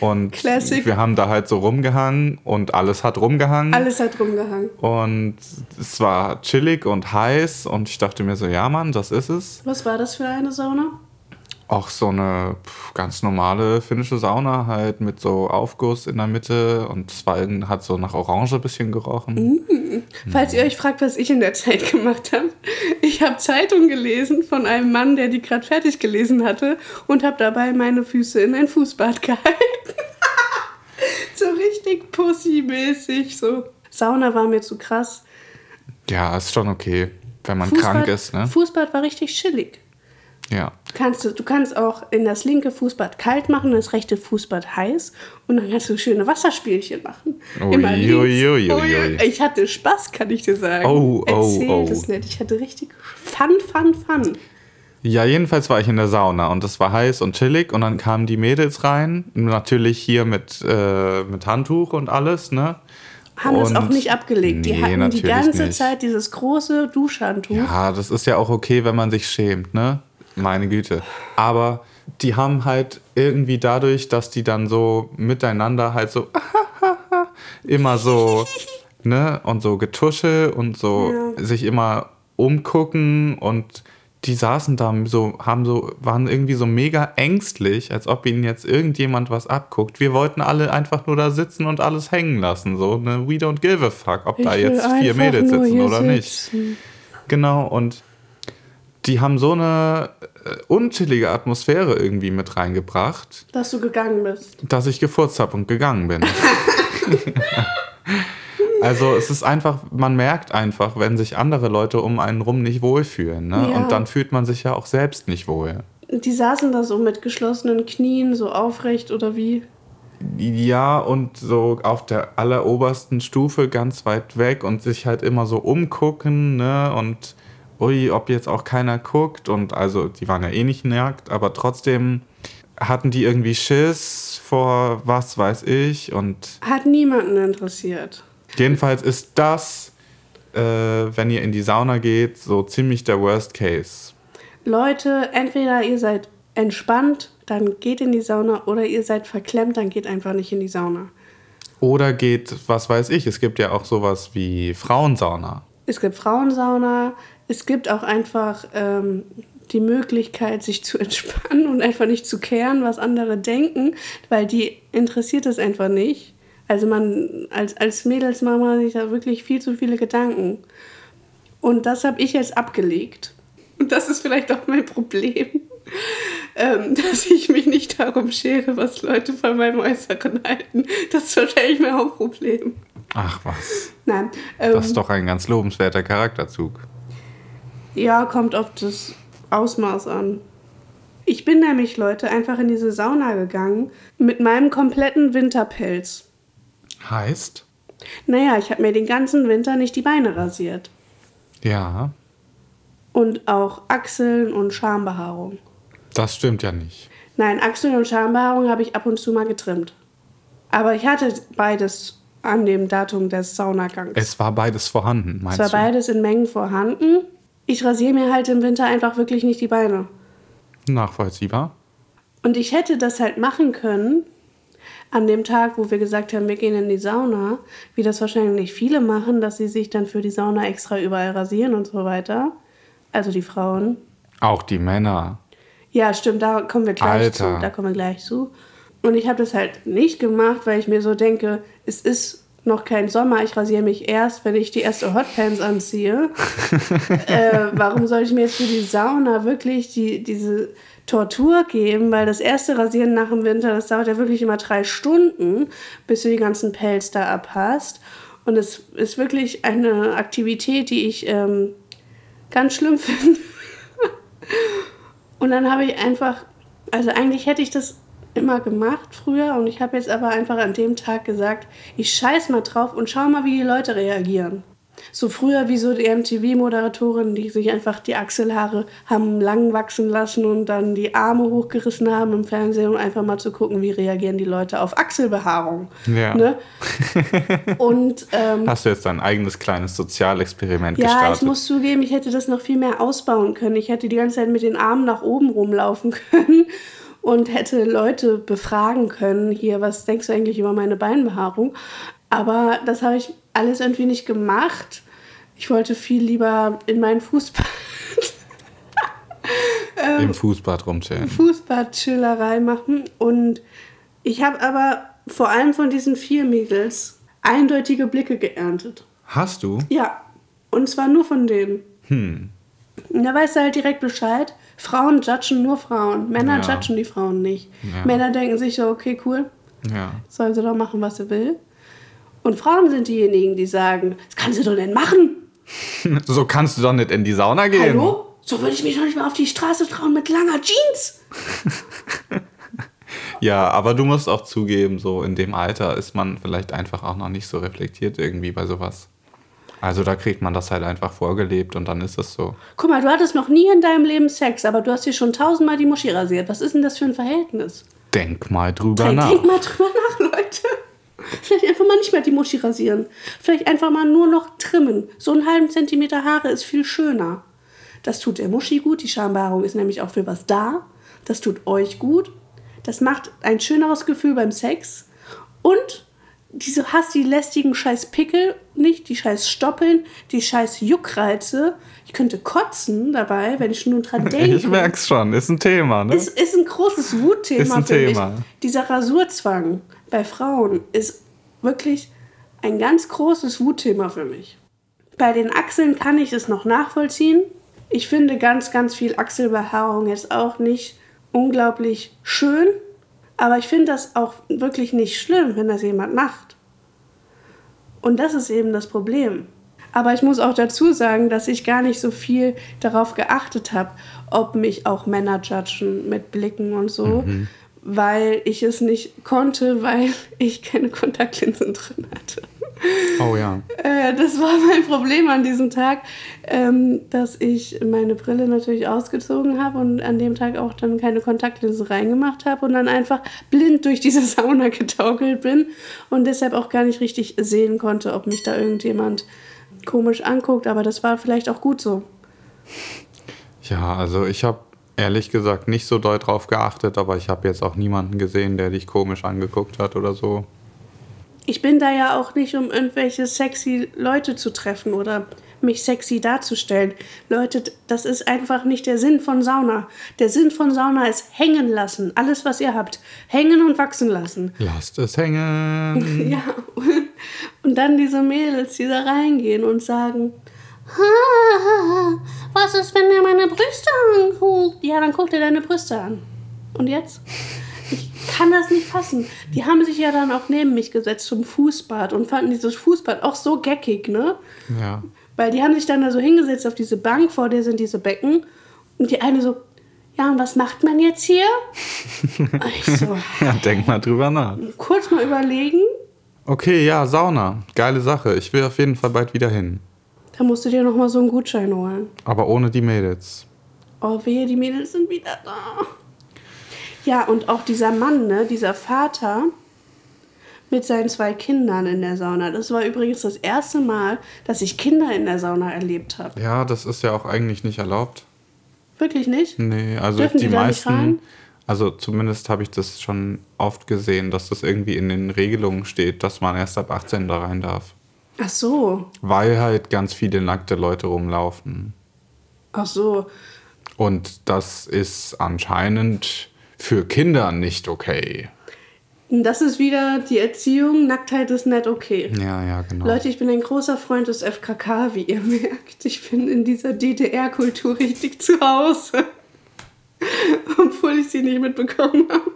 Und Classic. wir haben da halt so rumgehangen und alles hat rumgehangen. Alles hat rumgehangen. Und es war chillig und heiß und ich dachte mir so, ja Mann, das ist es. Was war das für eine Sauna? Auch so eine ganz normale finnische Sauna halt mit so Aufguss in der Mitte und es war, hat so nach Orange ein bisschen gerochen. Falls ihr euch fragt, was ich in der Zeit gemacht habe, ich habe Zeitung gelesen von einem Mann, der die gerade fertig gelesen hatte und habe dabei meine Füße in ein Fußbad gehalten. so richtig pussymäßig so. Sauna war mir zu krass. Ja, ist schon okay, wenn man Fußbad, krank ist, ne? Fußbad war richtig chillig. Ja. Kannst du, du kannst auch in das linke Fußbad kalt machen, das rechte Fußbad heiß und dann kannst du schöne Wasserspielchen machen. Ui, Immer ui, ui, ui. Ich hatte Spaß, kann ich dir sagen. Oh, oh, Erzähl oh. das nicht. Ich hatte richtig Fun, Fun, Fun. Ja, jedenfalls war ich in der Sauna und es war heiß und chillig und dann kamen die Mädels rein, natürlich hier mit, äh, mit Handtuch und alles, ne? Haben das Und- auch nicht abgelegt. Die Nee, hatten die ganze nicht. Zeit dieses große Duschhandtuch. Ja, das ist ja auch okay, wenn man sich schämt, ne? Meine Güte. Aber die haben halt irgendwie dadurch, dass die dann so miteinander halt so immer so, ne? Und so Getusche und so sich immer umgucken und die saßen da so, haben so, waren irgendwie so mega ängstlich, als ob ihnen jetzt irgendjemand was abguckt. Wir wollten alle einfach nur da sitzen und alles hängen lassen, so, ne? We don't give a fuck, ob da Ich will jetzt vier Mädels sitzen oder nicht. sitzen. Genau, und die haben so eine unchillige Atmosphäre irgendwie mit reingebracht, Dass du gegangen bist. dass ich gefurzt habe und gegangen bin. also es ist einfach, man merkt einfach, wenn sich andere Leute um einen rum nicht wohlfühlen. Ne? Ja. Und dann fühlt man sich ja auch selbst nicht wohl. Die saßen da so mit geschlossenen Knien, so aufrecht oder wie? Ja, und so auf der allerobersten Stufe ganz weit weg und sich halt immer so umgucken, ne? Und ui, ob jetzt auch keiner guckt. Und also, die waren ja eh nicht nackt, aber trotzdem hatten die irgendwie Schiss vor was weiß ich. Und Hat niemanden interessiert. jedenfalls ist das, äh, wenn ihr in die Sauna geht, so ziemlich der Worst Case. Leute, entweder ihr seid entspannt, dann geht in die Sauna, oder ihr seid verklemmt, dann geht einfach nicht in die Sauna. Oder geht, was weiß ich, es gibt ja auch sowas wie Frauensauna. Es gibt Frauensauna, es gibt auch einfach ähm, die Möglichkeit, sich zu entspannen und einfach nicht zu kehren, was andere denken, weil die interessiert es einfach nicht. Also man als, als Mädelsmama sich da wirklich viel zu viele Gedanken. Und das habe ich jetzt abgelegt. Und das ist vielleicht auch mein Problem, ähm, dass ich mich nicht darum schere, was Leute von meinem Äußeren halten. Das ist wahrscheinlich mein Hauptproblem. Ach was. Nein. Ähm, Das ist doch ein ganz lobenswerter Charakterzug. Ja, kommt auf das Ausmaß an. Ich bin nämlich, Leute, einfach in diese Sauna gegangen mit meinem kompletten Winterpelz. Heißt? Naja, ich habe mir den ganzen Winter nicht die Beine rasiert. Ja, Und auch Achseln und Schambehaarung. das stimmt ja nicht. Nein, Achseln und Schambehaarung habe ich ab und zu mal getrimmt. Aber ich hatte beides an dem Datum des Saunagangs. Es war beides vorhanden, Es meinst war du? beides in Mengen vorhanden. Ich rasiere mir halt im Winter einfach wirklich nicht die Beine. Nachvollziehbar. Und ich hätte das halt machen können an dem Tag, wo wir gesagt haben, wir gehen in die Sauna, wie das wahrscheinlich viele machen, dass sie sich dann für die Sauna extra überall rasieren und so weiter. Also die Frauen. Auch die Männer. Ja, stimmt, da kommen wir gleich Alter. zu. Da kommen wir gleich zu. Und ich habe das halt nicht gemacht, weil ich mir so denke, es ist noch kein Sommer, ich rasiere mich erst, wenn ich die erste Hotpants anziehe. äh, warum soll ich mir jetzt für die Sauna wirklich die, diese Tortur geben, weil das erste Rasieren nach dem Winter, das dauert ja wirklich immer drei Stunden, bis du die ganzen Pelz da abhast. Und es ist wirklich eine Aktivität, die ich ähm, ganz schlimm finde. und dann habe ich einfach, also eigentlich hätte ich das immer gemacht früher und ich habe jetzt aber einfach an dem Tag gesagt, ich scheiß mal drauf und schau mal, wie die Leute reagieren. So früher wie so die MTV-Moderatorin, die sich einfach die Achselhaare haben lang wachsen lassen und dann die Arme hochgerissen haben im Fernsehen, um einfach mal zu gucken, wie reagieren die Leute auf Achselbehaarung. Ja. Ne? und, ähm, Hast du jetzt dein eigenes kleines Sozialexperiment ja, gestartet? Ja, ich muss zugeben, ich hätte das noch viel mehr ausbauen können. Ich hätte die ganze Zeit mit den Armen nach oben rumlaufen können und hätte Leute befragen können, hier, was denkst du eigentlich über meine Beinbehaarung? Aber das habe ich alles irgendwie nicht gemacht. Ich wollte viel lieber in meinen Fußbad. ähm, Im Fußbad rumchillen. Fußbad-Chillerei machen. Und ich habe aber vor allem von diesen vier Mädels eindeutige Blicke geerntet. Hast du? Ja. Und zwar nur von denen. Hm. Und da weißt du halt direkt Bescheid. Frauen judgen nur Frauen. Männer ja. judgen die Frauen nicht. Ja. Männer denken sich so, okay, cool. Ja. Soll sie doch machen, was sie will. Und Frauen sind diejenigen, die sagen, das kannst du doch nicht machen. so kannst du doch nicht in die Sauna gehen. Hallo? So würde ich mich doch nicht mal auf die Straße trauen mit langer Jeans. ja, aber du musst auch zugeben, so in dem Alter ist man vielleicht einfach auch noch nicht so reflektiert irgendwie bei sowas. Also da kriegt man das halt einfach vorgelebt und dann ist das so. Guck mal, du hattest noch nie in deinem Leben Sex, aber du hast dir schon tausendmal die Muschi rasiert. Was ist denn das für ein Verhältnis? Denk mal drüber denk, nach. Denk mal drüber nach, Leute. Vielleicht einfach mal nicht mehr die Muschi rasieren. Vielleicht einfach mal nur noch trimmen. So einen halben Zentimeter Haare ist viel schöner. Das tut der Muschi gut. Die Schambehaarung ist nämlich auch für was da. Das tut euch gut. Das macht ein schöneres Gefühl beim Sex. Und diese hast die lästigen scheiß Pickel nicht, die scheiß Stoppeln, die scheiß Juckreize. Ich könnte kotzen dabei, wenn ich nur dran denke. Ich merk's schon, ist ein Thema, ne? Ist, ist ein großes Wutthema ist ein für Thema. mich. Dieser Rasurzwang bei Frauen ist wirklich ein ganz großes Wutthema für mich. Bei den Achseln kann ich es noch nachvollziehen. Ich finde ganz, ganz viel Achselbehaarung jetzt auch nicht unglaublich schön. Aber ich finde das auch wirklich nicht schlimm, wenn das jemand macht. Und das ist eben das Problem. Aber ich muss auch dazu sagen, dass ich gar nicht so viel darauf geachtet habe, ob mich auch Männer judgen mit Blicken und so. Mhm weil ich es nicht konnte, weil ich keine Kontaktlinsen drin hatte. Oh ja. Äh, das war mein Problem an diesem Tag, ähm, dass ich meine Brille natürlich ausgezogen habe und an dem Tag auch dann keine Kontaktlinse reingemacht habe und dann einfach blind durch diese Sauna getaukelt bin und deshalb auch gar nicht richtig sehen konnte, ob mich da irgendjemand komisch anguckt. Aber das war vielleicht auch gut so. Ja, also ich habe ehrlich gesagt nicht so doll drauf geachtet, aber ich habe jetzt auch niemanden gesehen, der dich komisch angeguckt hat oder so. Ich bin da ja auch nicht, um irgendwelche sexy Leute zu treffen oder mich sexy darzustellen. Leute, das ist einfach nicht der Sinn von Sauna. Der Sinn von Sauna ist hängen lassen. Alles, was ihr habt. Hängen und wachsen lassen. Lasst es hängen. ja. Und dann diese Mädels, die da reingehen und sagen, was ist, wenn er meine Brüste anguckt? Ja, dann guckt er deine Brüste an. Und jetzt? Ich kann das nicht fassen. Die haben sich ja dann auch neben mich gesetzt zum Fußbad und fanden dieses Fußbad auch so geckig, ne? Ja. Weil die haben sich dann da so hingesetzt auf diese Bank, vor der sind diese Becken. Und die eine so, ja, und was macht man jetzt hier? ich so, ja, denk mal drüber nach. Kurz mal überlegen. Okay, ja, Sauna. Geile Sache. Ich will auf jeden Fall bald wieder hin. Da musst du dir noch mal so einen Gutschein holen. Aber ohne die Mädels. Oh, wehe, die Mädels sind wieder da. Ja, und auch dieser Mann, ne, dieser Vater mit seinen zwei Kindern in der Sauna. Das war übrigens das erste Mal, dass ich Kinder in der Sauna erlebt habe. Ja, das ist ja auch eigentlich nicht erlaubt. Wirklich nicht? Nee, also Dürfen die, die meisten. Also zumindest habe ich das schon oft gesehen, dass das irgendwie in den Regelungen steht, dass man erst ab 18 da rein darf. Ach so. Weil halt ganz viele nackte Leute rumlaufen. Ach so. Und das ist anscheinend für Kinder nicht okay. Das ist wieder die Erziehung. Nacktheit ist nicht okay. Ja, ja, genau. Leute, ich bin ein großer Freund des FKK, wie ihr merkt. Ich bin in dieser DDR-Kultur richtig zu Hause. obwohl ich sie nicht mitbekommen habe.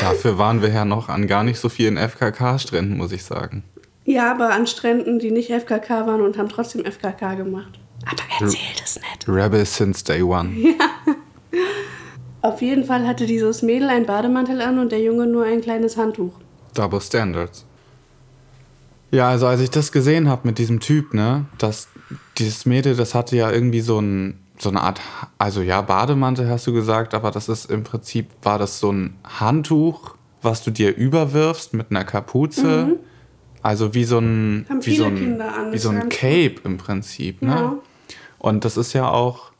Dafür waren wir ja noch an gar nicht so vielen FKK-Stränden, muss ich sagen. Ja, aber an Stränden, die nicht FKK waren und haben trotzdem FKK gemacht. Aber erzähl das nicht. Rebel since day one. Auf jeden Fall hatte dieses Mädel einen Bademantel an und der Junge nur ein kleines Handtuch. Double Standards. Ja, also als ich das gesehen habe mit diesem Typ, ne, das, dieses Mädel, das hatte ja irgendwie so, ein, so eine Art, also ja, Bademantel hast du gesagt, aber das ist im Prinzip, war das so ein Handtuch, was du dir überwirfst mit einer Kapuze. Also wie so ein, Haben wie so ein, wie so ein. Cape im Prinzip, ne? Ja. Und das ist ja auch,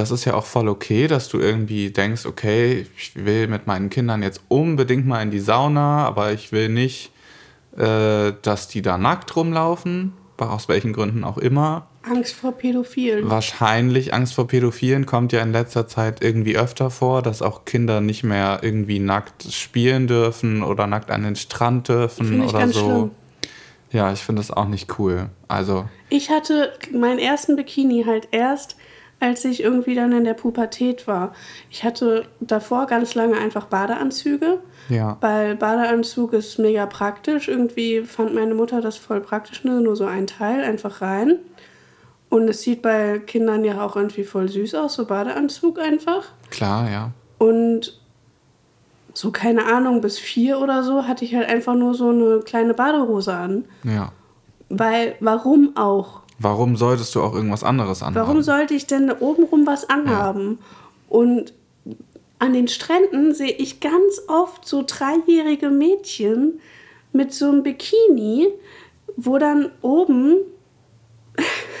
das ist ja auch voll okay, dass du irgendwie denkst, okay, ich will mit meinen Kindern jetzt unbedingt mal in die Sauna, aber ich will nicht, äh, dass die da nackt rumlaufen, aus welchen Gründen auch immer. Angst vor Pädophilen. Wahrscheinlich Angst vor Pädophilen kommt ja in letzter Zeit irgendwie öfter vor, dass auch Kinder nicht mehr irgendwie nackt spielen dürfen oder nackt an den Strand dürfen ich oder ganz so. schlimm. Ja, ich finde das auch nicht cool. Also, Ich hatte meinen ersten Bikini halt erst, als ich irgendwie dann in der Pubertät war. Ich hatte davor ganz lange einfach Badeanzüge, ja. weil Badeanzug ist mega praktisch. Irgendwie fand meine Mutter das voll praktisch, ne? nur so ein Teil, einfach rein. Und es sieht bei Kindern ja auch irgendwie voll süß aus, so Badeanzug einfach. Klar, ja. Und so, keine Ahnung, bis vier oder so hatte ich halt einfach nur so eine kleine Badehose an. Ja. Weil, warum auch? Warum solltest du auch irgendwas anderes anhaben? Warum sollte ich denn obenrum was anhaben? Und an den Stränden sehe ich ganz oft so dreijährige Mädchen mit so einem Bikini, wo dann oben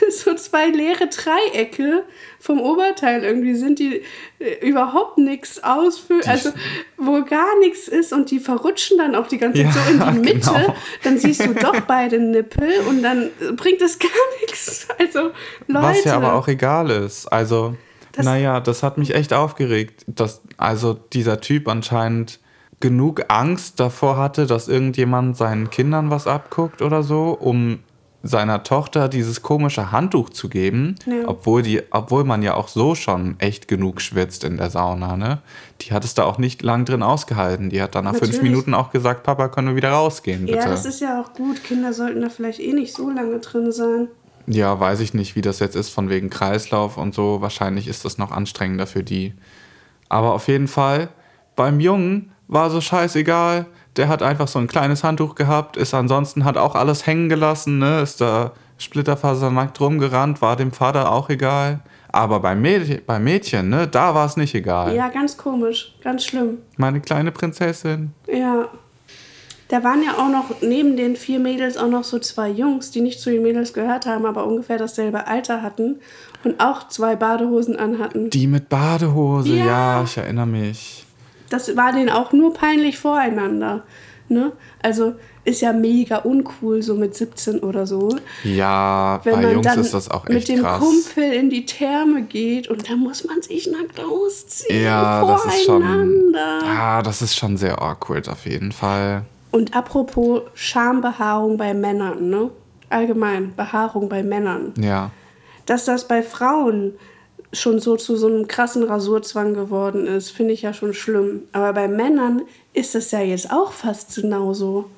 so zwei leere Dreiecke vom Oberteil irgendwie sind, die äh, überhaupt nichts ausfüllen, also wo gar nichts ist und die verrutschen dann auch die ganze Zeit Ja, so in die Mitte. genau. Dann siehst du doch beide Nippel und dann äh, bringt es gar nichts. Also Leute. Was ja aber auch egal ist. Also, Das- naja, das hat mich echt aufgeregt, dass also dieser Typ anscheinend genug Angst davor hatte, dass irgendjemand seinen Kindern was abguckt oder so, um seiner Tochter dieses komische Handtuch zu geben, Ja. obwohl, die, obwohl man ja auch so schon echt genug schwitzt in der Sauna. Ne? Die hat es da auch nicht lang drin ausgehalten. Die hat dann nach fünf Natürlich. Minuten auch gesagt, Papa, können wir wieder rausgehen, bitte. Ja, das ist ja auch gut. Kinder sollten da vielleicht eh nicht so lange drin sein. Ja, weiß ich nicht, wie das jetzt ist, von wegen Kreislauf und so. Wahrscheinlich ist das noch anstrengender für die. Aber auf jeden Fall, beim Jungen war so scheißegal. Der hat einfach so ein kleines Handtuch gehabt, ist ansonsten, hat auch alles hängen gelassen, ne? Ist da splitterfasernackt rumgerannt, war dem Vater auch egal. Aber beim, Mädchen, beim Mädchen, ne, da war es nicht egal. Ja, ganz komisch. Ganz schlimm. Meine kleine Prinzessin. Ja. Da waren ja auch noch neben den vier Mädels auch noch so zwei Jungs, die nicht zu den Mädels gehört haben, aber ungefähr dasselbe Alter hatten und auch zwei Badehosen anhatten. Die mit Badehose, Ja. ja, ich erinnere mich. Das war denen auch nur peinlich voreinander. Ne? Also ist ja mega uncool, so mit 17 oder so. Ja, Wenn bei man Jungs dann ist das auch mit echt dem krass. Kumpel in die Therme geht und dann muss man sich nackt ausziehen Ja, das ist schon. voreinander. Ja, das ist schon sehr awkward auf jeden Fall. Und apropos Schambehaarung bei Männern, ne? Allgemein, Behaarung bei Männern. Ja. Dass das bei Frauen schon so zu so einem krassen Rasurzwang geworden ist, finde ich ja schon schlimm. Aber bei Männern ist es ja jetzt auch fast genauso.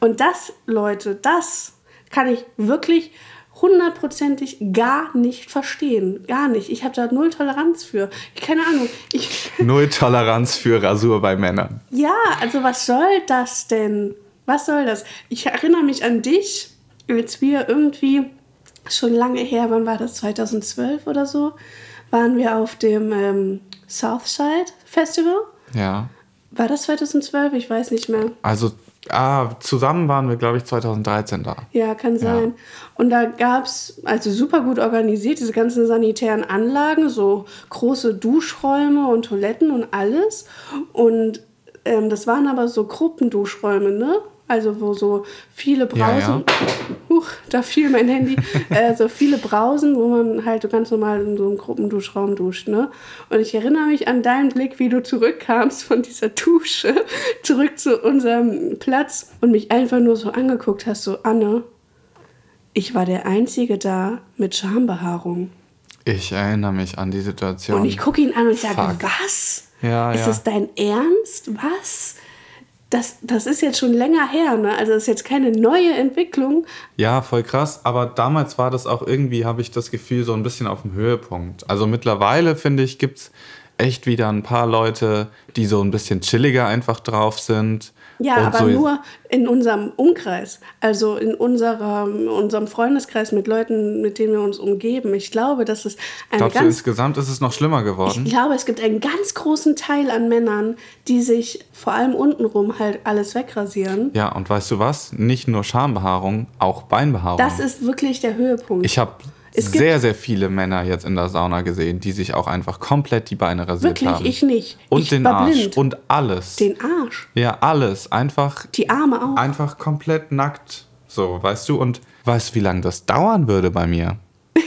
Und das, Leute, das kann ich wirklich hundertprozentig gar nicht verstehen. Gar nicht. Ich habe da null Toleranz für. Keine Ahnung. Ich, Null Toleranz für Rasur bei Männern. ja, also was soll das denn? Was soll das? Ich erinnere mich an dich, als wir irgendwie schon lange her, wann war das? 2012 oder so, waren wir auf dem ähm, Southside Festival. Ja. War das 2012? Ich weiß nicht mehr. Also, ah, zusammen waren wir, glaube ich, 2013 da. Ja, kann sein. Und da gab es, also super gut organisiert, diese ganzen sanitären Anlagen, so große Duschräume und Toiletten und alles. Und ähm, das waren aber so Gruppenduschräume, ne? Also wo so viele Ja, Brausen, Huch, da fiel mein Handy, äh, so viele Brausen, wo man halt so ganz normal in so einem Gruppenduschraum duscht, ne? Und ich erinnere mich an deinen Blick, wie du zurückkamst von dieser Dusche, zurück zu unserem Platz und mich einfach nur so angeguckt hast, so Anne, ich war der Einzige da mit Schambehaarung. Ich erinnere mich an die Situation. Und ich gucke ihn an und sage, was? Ja, ist ja. das dein Ernst? Was? Das, das ist jetzt schon länger her, ne? Also das ist jetzt keine neue Entwicklung. Ja, voll krass. Aber damals war das auch irgendwie, habe ich das Gefühl, so ein bisschen auf dem Höhepunkt. Also mittlerweile, finde ich, gibt es echt wieder ein paar Leute, die so ein bisschen chilliger einfach drauf sind. Ja, Und aber so, nur in unserem Umkreis, also in unserem, unserem Freundeskreis mit Leuten, mit denen wir uns umgeben. Ich glaube, das ist eine Glaubst du, ganz insgesamt ist es noch schlimmer geworden? Ich glaube, es gibt einen ganz großen Teil an Männern, die sich vor allem untenrum halt alles wegrasieren. Ja, und weißt du was? Nicht nur Schambehaarung, auch Beinbehaarung. Das ist wirklich der Höhepunkt. ich habe Es sehr, sehr viele Männer jetzt in der Sauna gesehen, die sich auch einfach komplett die Beine rasiert wirklich, haben. ich nicht. und ich den Arsch blind. und alles. den Arsch. ja, alles. Einfach, Die Arme auch. einfach komplett nackt. So, weißt du? Und weißt du, wie lange das dauern würde bei mir?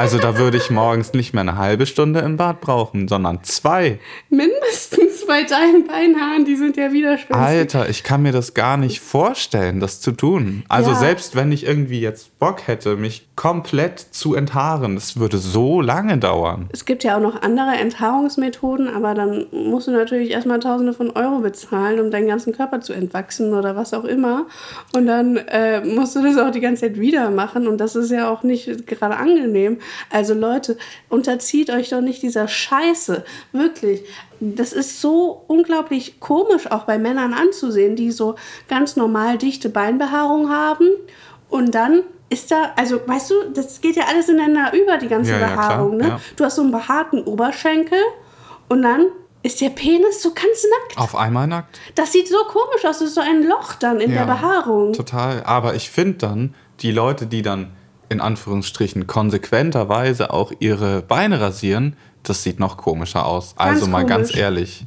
Also da würde ich morgens nicht mehr eine halbe Stunde im Bad brauchen, sondern zwei. Mindestens bei deinen Beinhaaren, die sind ja widerspenstig. Alter, ich kann mir das gar nicht vorstellen, das zu tun. Also Ja. selbst wenn ich irgendwie jetzt Bock hätte, mich komplett zu enthaaren, das würde so lange dauern. Es gibt ja auch noch andere Enthaarungsmethoden, aber dann musst du natürlich erstmal Tausende von Euro bezahlen, um deinen ganzen Körper zu entwachsen oder was auch immer. Und dann äh, musst du das auch die ganze Zeit wieder machen und das ist ja auch nicht gerade angenehm. Also Leute, unterzieht euch doch nicht dieser Scheiße. Wirklich. Das ist so unglaublich komisch auch bei Männern anzusehen, die so ganz normal dichte Beinbehaarung haben und dann ist da, also weißt du, das geht ja alles ineinander über, die ganze Ja, ja, klar, Behaarung. ne? ja. Du hast so einen behaarten Oberschenkel und dann ist der Penis so ganz nackt. Auf einmal nackt? Das sieht so komisch aus, das ist so ein Loch dann in Ja, der Behaarung. Total. Aber ich finde dann, die Leute, die dann in Anführungsstrichen konsequenterweise auch ihre Beine rasieren, das sieht noch komischer aus. Ganz also mal ganz komisch. ehrlich.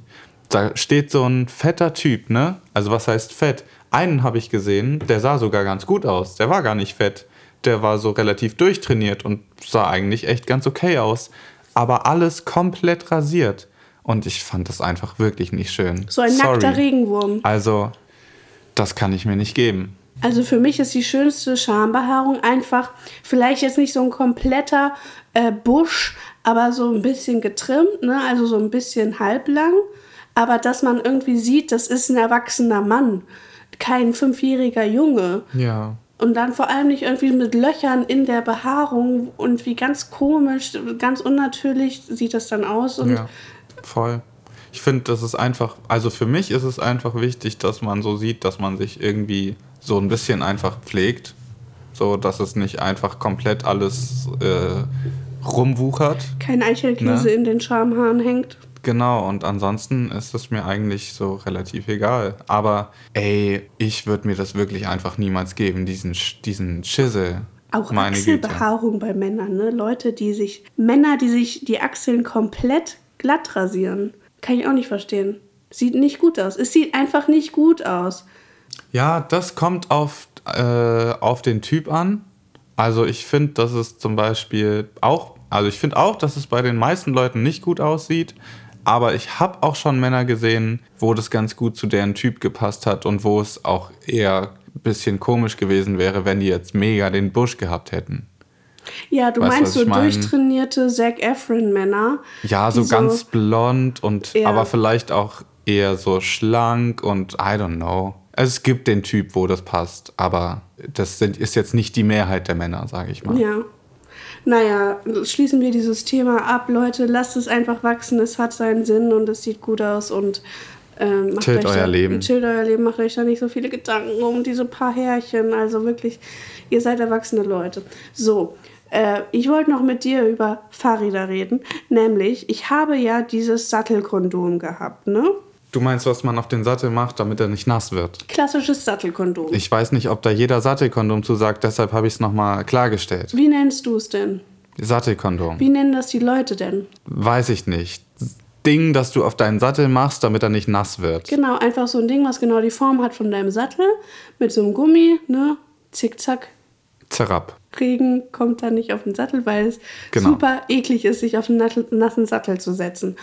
Da steht so ein fetter Typ, ne? Also was heißt fett? Einen habe ich gesehen, der sah sogar ganz gut aus. Der war gar nicht fett. Der war so relativ durchtrainiert und sah eigentlich echt ganz okay aus. Aber alles komplett rasiert. Und ich fand das einfach wirklich nicht schön. So ein Sorry. nackter Regenwurm. Also, das kann ich mir nicht geben. Also für mich ist die schönste Schambehaarung einfach, vielleicht jetzt nicht so ein kompletter äh, Busch, aber so ein bisschen getrimmt, ne? also so ein bisschen halblang. Aber dass man irgendwie sieht, das ist ein erwachsener Mann, kein fünfjähriger Junge. Ja. Und dann vor allem nicht irgendwie mit Löchern in der Behaarung und wie ganz komisch, ganz unnatürlich sieht das dann aus. Und Ja, voll. Ich finde, das ist einfach, also für mich ist es einfach wichtig, dass man so sieht, dass man sich irgendwie so ein bisschen einfach pflegt. So, dass es nicht einfach komplett alles äh, rumwuchert. kein Eichelkäse Ne? in den Schamhaaren hängt. Genau, und ansonsten ist es mir eigentlich so relativ egal. Aber ey, ich würde mir das wirklich einfach niemals geben, diesen, diesen Schissel. Auch Meine Güte. Achselbehaarung bei Männern, ne? Leute, die sich, Männer, die sich die Achseln komplett glatt rasieren. Kann ich auch nicht verstehen. Sieht nicht gut aus. Es sieht einfach nicht gut aus. Ja, das kommt auf, äh, auf den Typ an. Also ich finde, dass es zum Beispiel auch, also ich finde auch, dass es bei den meisten Leuten nicht gut aussieht. Aber ich habe auch schon Männer gesehen, wo das ganz gut zu deren Typ gepasst hat und wo es auch eher ein bisschen komisch gewesen wäre, wenn die jetzt mega den Busch gehabt hätten. Ja, du Weißt meinst so mein? durchtrainierte Zac Efron-Männer. Ja, so die ganz blond und Ja. aber vielleicht auch eher so schlank und I don't know. Also es gibt den Typ, wo das passt, aber das sind, ist jetzt nicht die Mehrheit der Männer, sage ich mal. Ja. Naja, schließen wir dieses Thema ab, Leute. Lasst es einfach wachsen. Es hat seinen Sinn und es sieht gut aus und ähm, macht Chillt euch euer da, Leben. Chillt euer Leben, macht euch da nicht so viele Gedanken um diese paar Härchen. Also wirklich, ihr seid erwachsene Leute. So, äh, ich wollte noch mit dir über Fahrräder reden. Nämlich, ich habe ja dieses Sattelkondom gehabt, ne? Du meinst, was man auf den Sattel macht, damit er nicht nass wird? Klassisches Sattelkondom. Ich weiß nicht, ob da jeder Sattelkondom zu sagt, deshalb habe ich es nochmal klargestellt. Wie nennst du es denn? Sattelkondom. Wie nennen das die Leute denn? Weiß ich nicht. Ding, das du auf deinen Sattel machst, damit er nicht nass wird. Genau, einfach so ein Ding, was genau die Form hat von deinem Sattel, mit so einem Gummi, ne? Zickzack. Zerab. Regen kommt da nicht auf den Sattel, weil es Genau. super eklig ist, sich auf einen nassen Sattel zu setzen.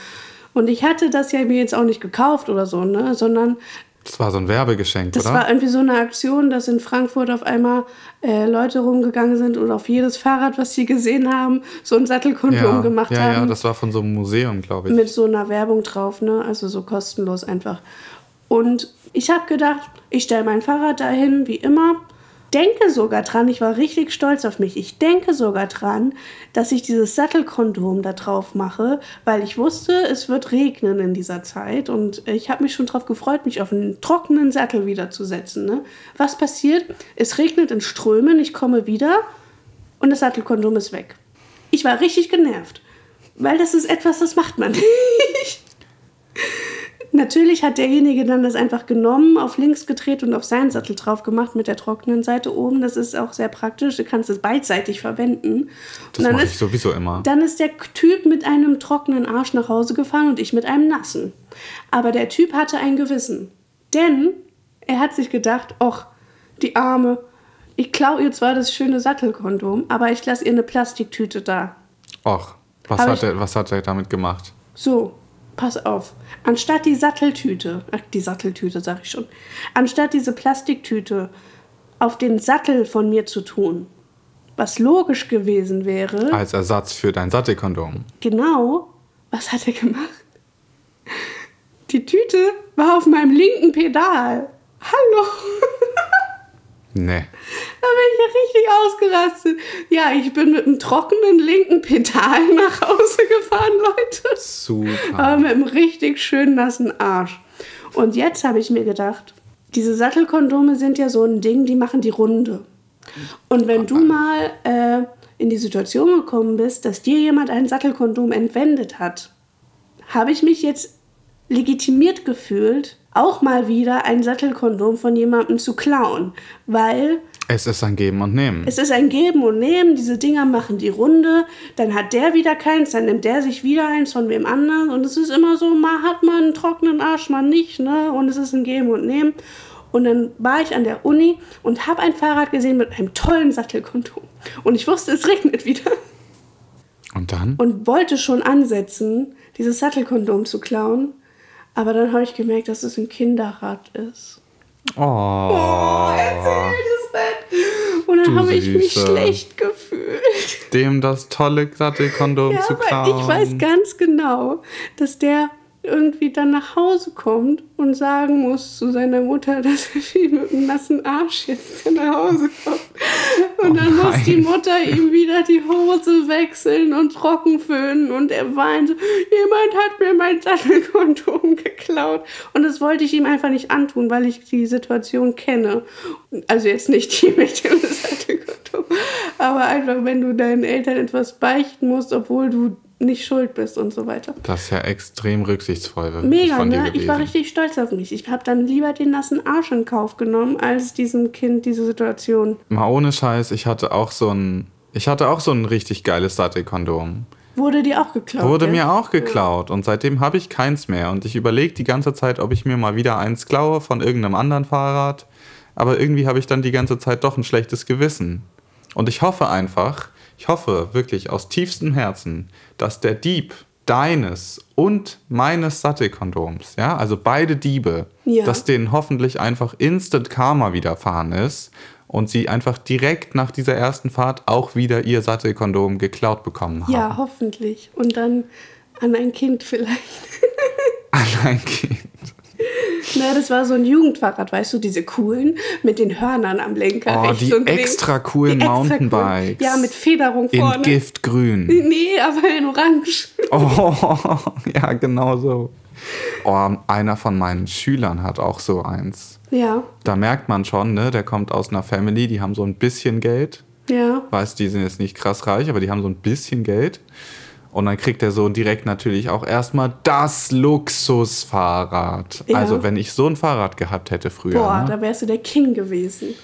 Und ich hatte das ja mir jetzt auch nicht gekauft oder so, ne? Sondern Das war so ein Werbegeschenk, Das oder? war irgendwie so eine Aktion, dass in Frankfurt auf einmal äh, Leute rumgegangen sind und auf jedes Fahrrad, was sie gesehen haben, so ein Sattelkondom ja, gemacht ja, haben. ja, das war von so einem Museum, glaube ich. mit so einer Werbung drauf, ne? Also so kostenlos einfach. Und ich habe gedacht, ich stelle mein Fahrrad dahin, wie immer. Denke sogar dran, ich war richtig stolz auf mich. Ich denke sogar dran, dass ich dieses Sattelkondom da drauf mache, weil ich wusste, es wird regnen in dieser Zeit. Und ich habe mich schon darauf gefreut, mich auf einen trockenen Sattel wiederzusetzen. Ne? Was passiert? Es regnet in Strömen, ich komme wieder und das Sattelkondom ist weg. Ich war richtig genervt, weil das ist etwas, das macht man nicht. Natürlich hat derjenige dann das einfach genommen, auf links gedreht und auf seinen Sattel drauf gemacht mit der trockenen Seite oben. Das ist auch sehr praktisch. Du kannst es beidseitig verwenden. Das mache ich ist, sowieso immer. dann ist der Typ mit einem trockenen Arsch nach Hause gefahren und ich mit einem nassen. Aber der Typ hatte ein Gewissen. Denn er hat sich gedacht, ach, die Arme, ich klaue ihr zwar das schöne Sattelkondom, aber ich lasse ihr eine Plastiktüte da. Och, was hat, ich- er, was hat er damit gemacht? So, pass auf. Anstatt die Satteltüte, ach, die Satteltüte sag ich schon, anstatt diese Plastiktüte auf den Sattel von mir zu tun, was logisch gewesen wäre, Als Ersatz für dein Sattelkondom. genau, was hat er gemacht? Die Tüte war auf meinem linken Pedal. Hallo. Nee. Da bin ich ja richtig ausgerastet. Ja, ich bin mit einem trockenen linken Pedal nach Hause gefahren, Leute. Super. aber mit einem richtig schön nassen Arsch. Und jetzt habe ich mir gedacht, diese Sattelkondome sind ja so ein Ding, die machen die Runde. Und wenn du mal äh, in die Situation gekommen bist, dass dir jemand ein Sattelkondom entwendet hat, habe ich mich jetzt legitimiert gefühlt, auch mal wieder ein Sattelkondom von jemandem zu klauen, weil Es ist ein Geben und Nehmen. es ist ein Geben und Nehmen, diese Dinger machen die Runde, dann hat der wieder keins, dann nimmt der sich wieder eins von wem anderen und es ist immer so, mal hat man einen trockenen Arsch, mal nicht, ne? Und es ist ein Geben und Nehmen. Und dann war ich an der Uni und habe ein Fahrrad gesehen mit einem tollen Sattelkondom. Und ich wusste, es regnet wieder. Und dann? Und wollte schon ansetzen, dieses Sattelkondom zu klauen. Aber dann habe ich gemerkt, dass es ein Kinderrad ist. Oh. Erzähl es nicht. Und dann habe ich mich schlecht gefühlt. Dem das tolle Sattelkondom Ja, zu aber klauen. ich weiß ganz genau, dass der irgendwie dann nach Hause kommt und sagen muss zu seiner Mutter, dass er viel mit einem nassen Arsch jetzt nach Hause kommt. Und Oh dann muss die Mutter ihm wieder die Hose wechseln und trocken föhnen und er weint so, jemand hat mir mein Sattelkondom geklaut. Und das wollte ich ihm einfach nicht antun, weil ich die Situation kenne. Also jetzt nicht die mit dem Sattelkondom, aber einfach, wenn du deinen Eltern etwas beichten musst, obwohl du nicht schuld bist und so weiter. Das ist ja extrem rücksichtsvoll Mega, von dir ne? Ich war richtig stolz auf mich. Ich habe dann lieber den nassen Arsch in Kauf genommen, als diesem Kind diese Situation. Mal ohne Scheiß, ich hatte auch so ein, ich hatte auch so ein richtig geiles Sattelkondom. Wurde dir auch geklaut? Wurde gell? mir auch geklaut und seitdem habe ich keins mehr. Und ich überlege die ganze Zeit, ob ich mir mal wieder eins klaue von irgendeinem anderen Fahrrad. Aber irgendwie habe ich dann die ganze Zeit doch ein schlechtes Gewissen. Und ich hoffe einfach, ich hoffe wirklich aus tiefstem Herzen, dass der Dieb deines und meines Sattelkondoms, ja, also beide Diebe, Ja. dass denen hoffentlich einfach Instant Karma widerfahren ist und sie einfach direkt nach dieser ersten Fahrt auch wieder ihr Sattelkondom geklaut bekommen haben. Ja, hoffentlich. Und dann an ein Kind vielleicht. An ein Kind. Na, das war so ein Jugendfahrrad, weißt du, diese coolen mit den Hörnern am Lenker. Oh, die und links. extra coolen Die extra Mountainbikes. Coolen. Ja, mit Federung In vorne. Giftgrün. Nee, aber in Orange. Oh, ja, genau so. Oh, einer von meinen Schülern hat auch so eins. Ja, Da merkt man schon, ne, der kommt aus einer Family, die haben so ein bisschen Geld. ja. Weiß, die sind jetzt nicht krass reich, aber die haben so ein bisschen Geld. Und dann kriegt der Sohn direkt natürlich auch erstmal das Luxusfahrrad. Ja. Also, wenn ich so ein Fahrrad gehabt hätte früher. Boah, ne? da wärst du der King gewesen.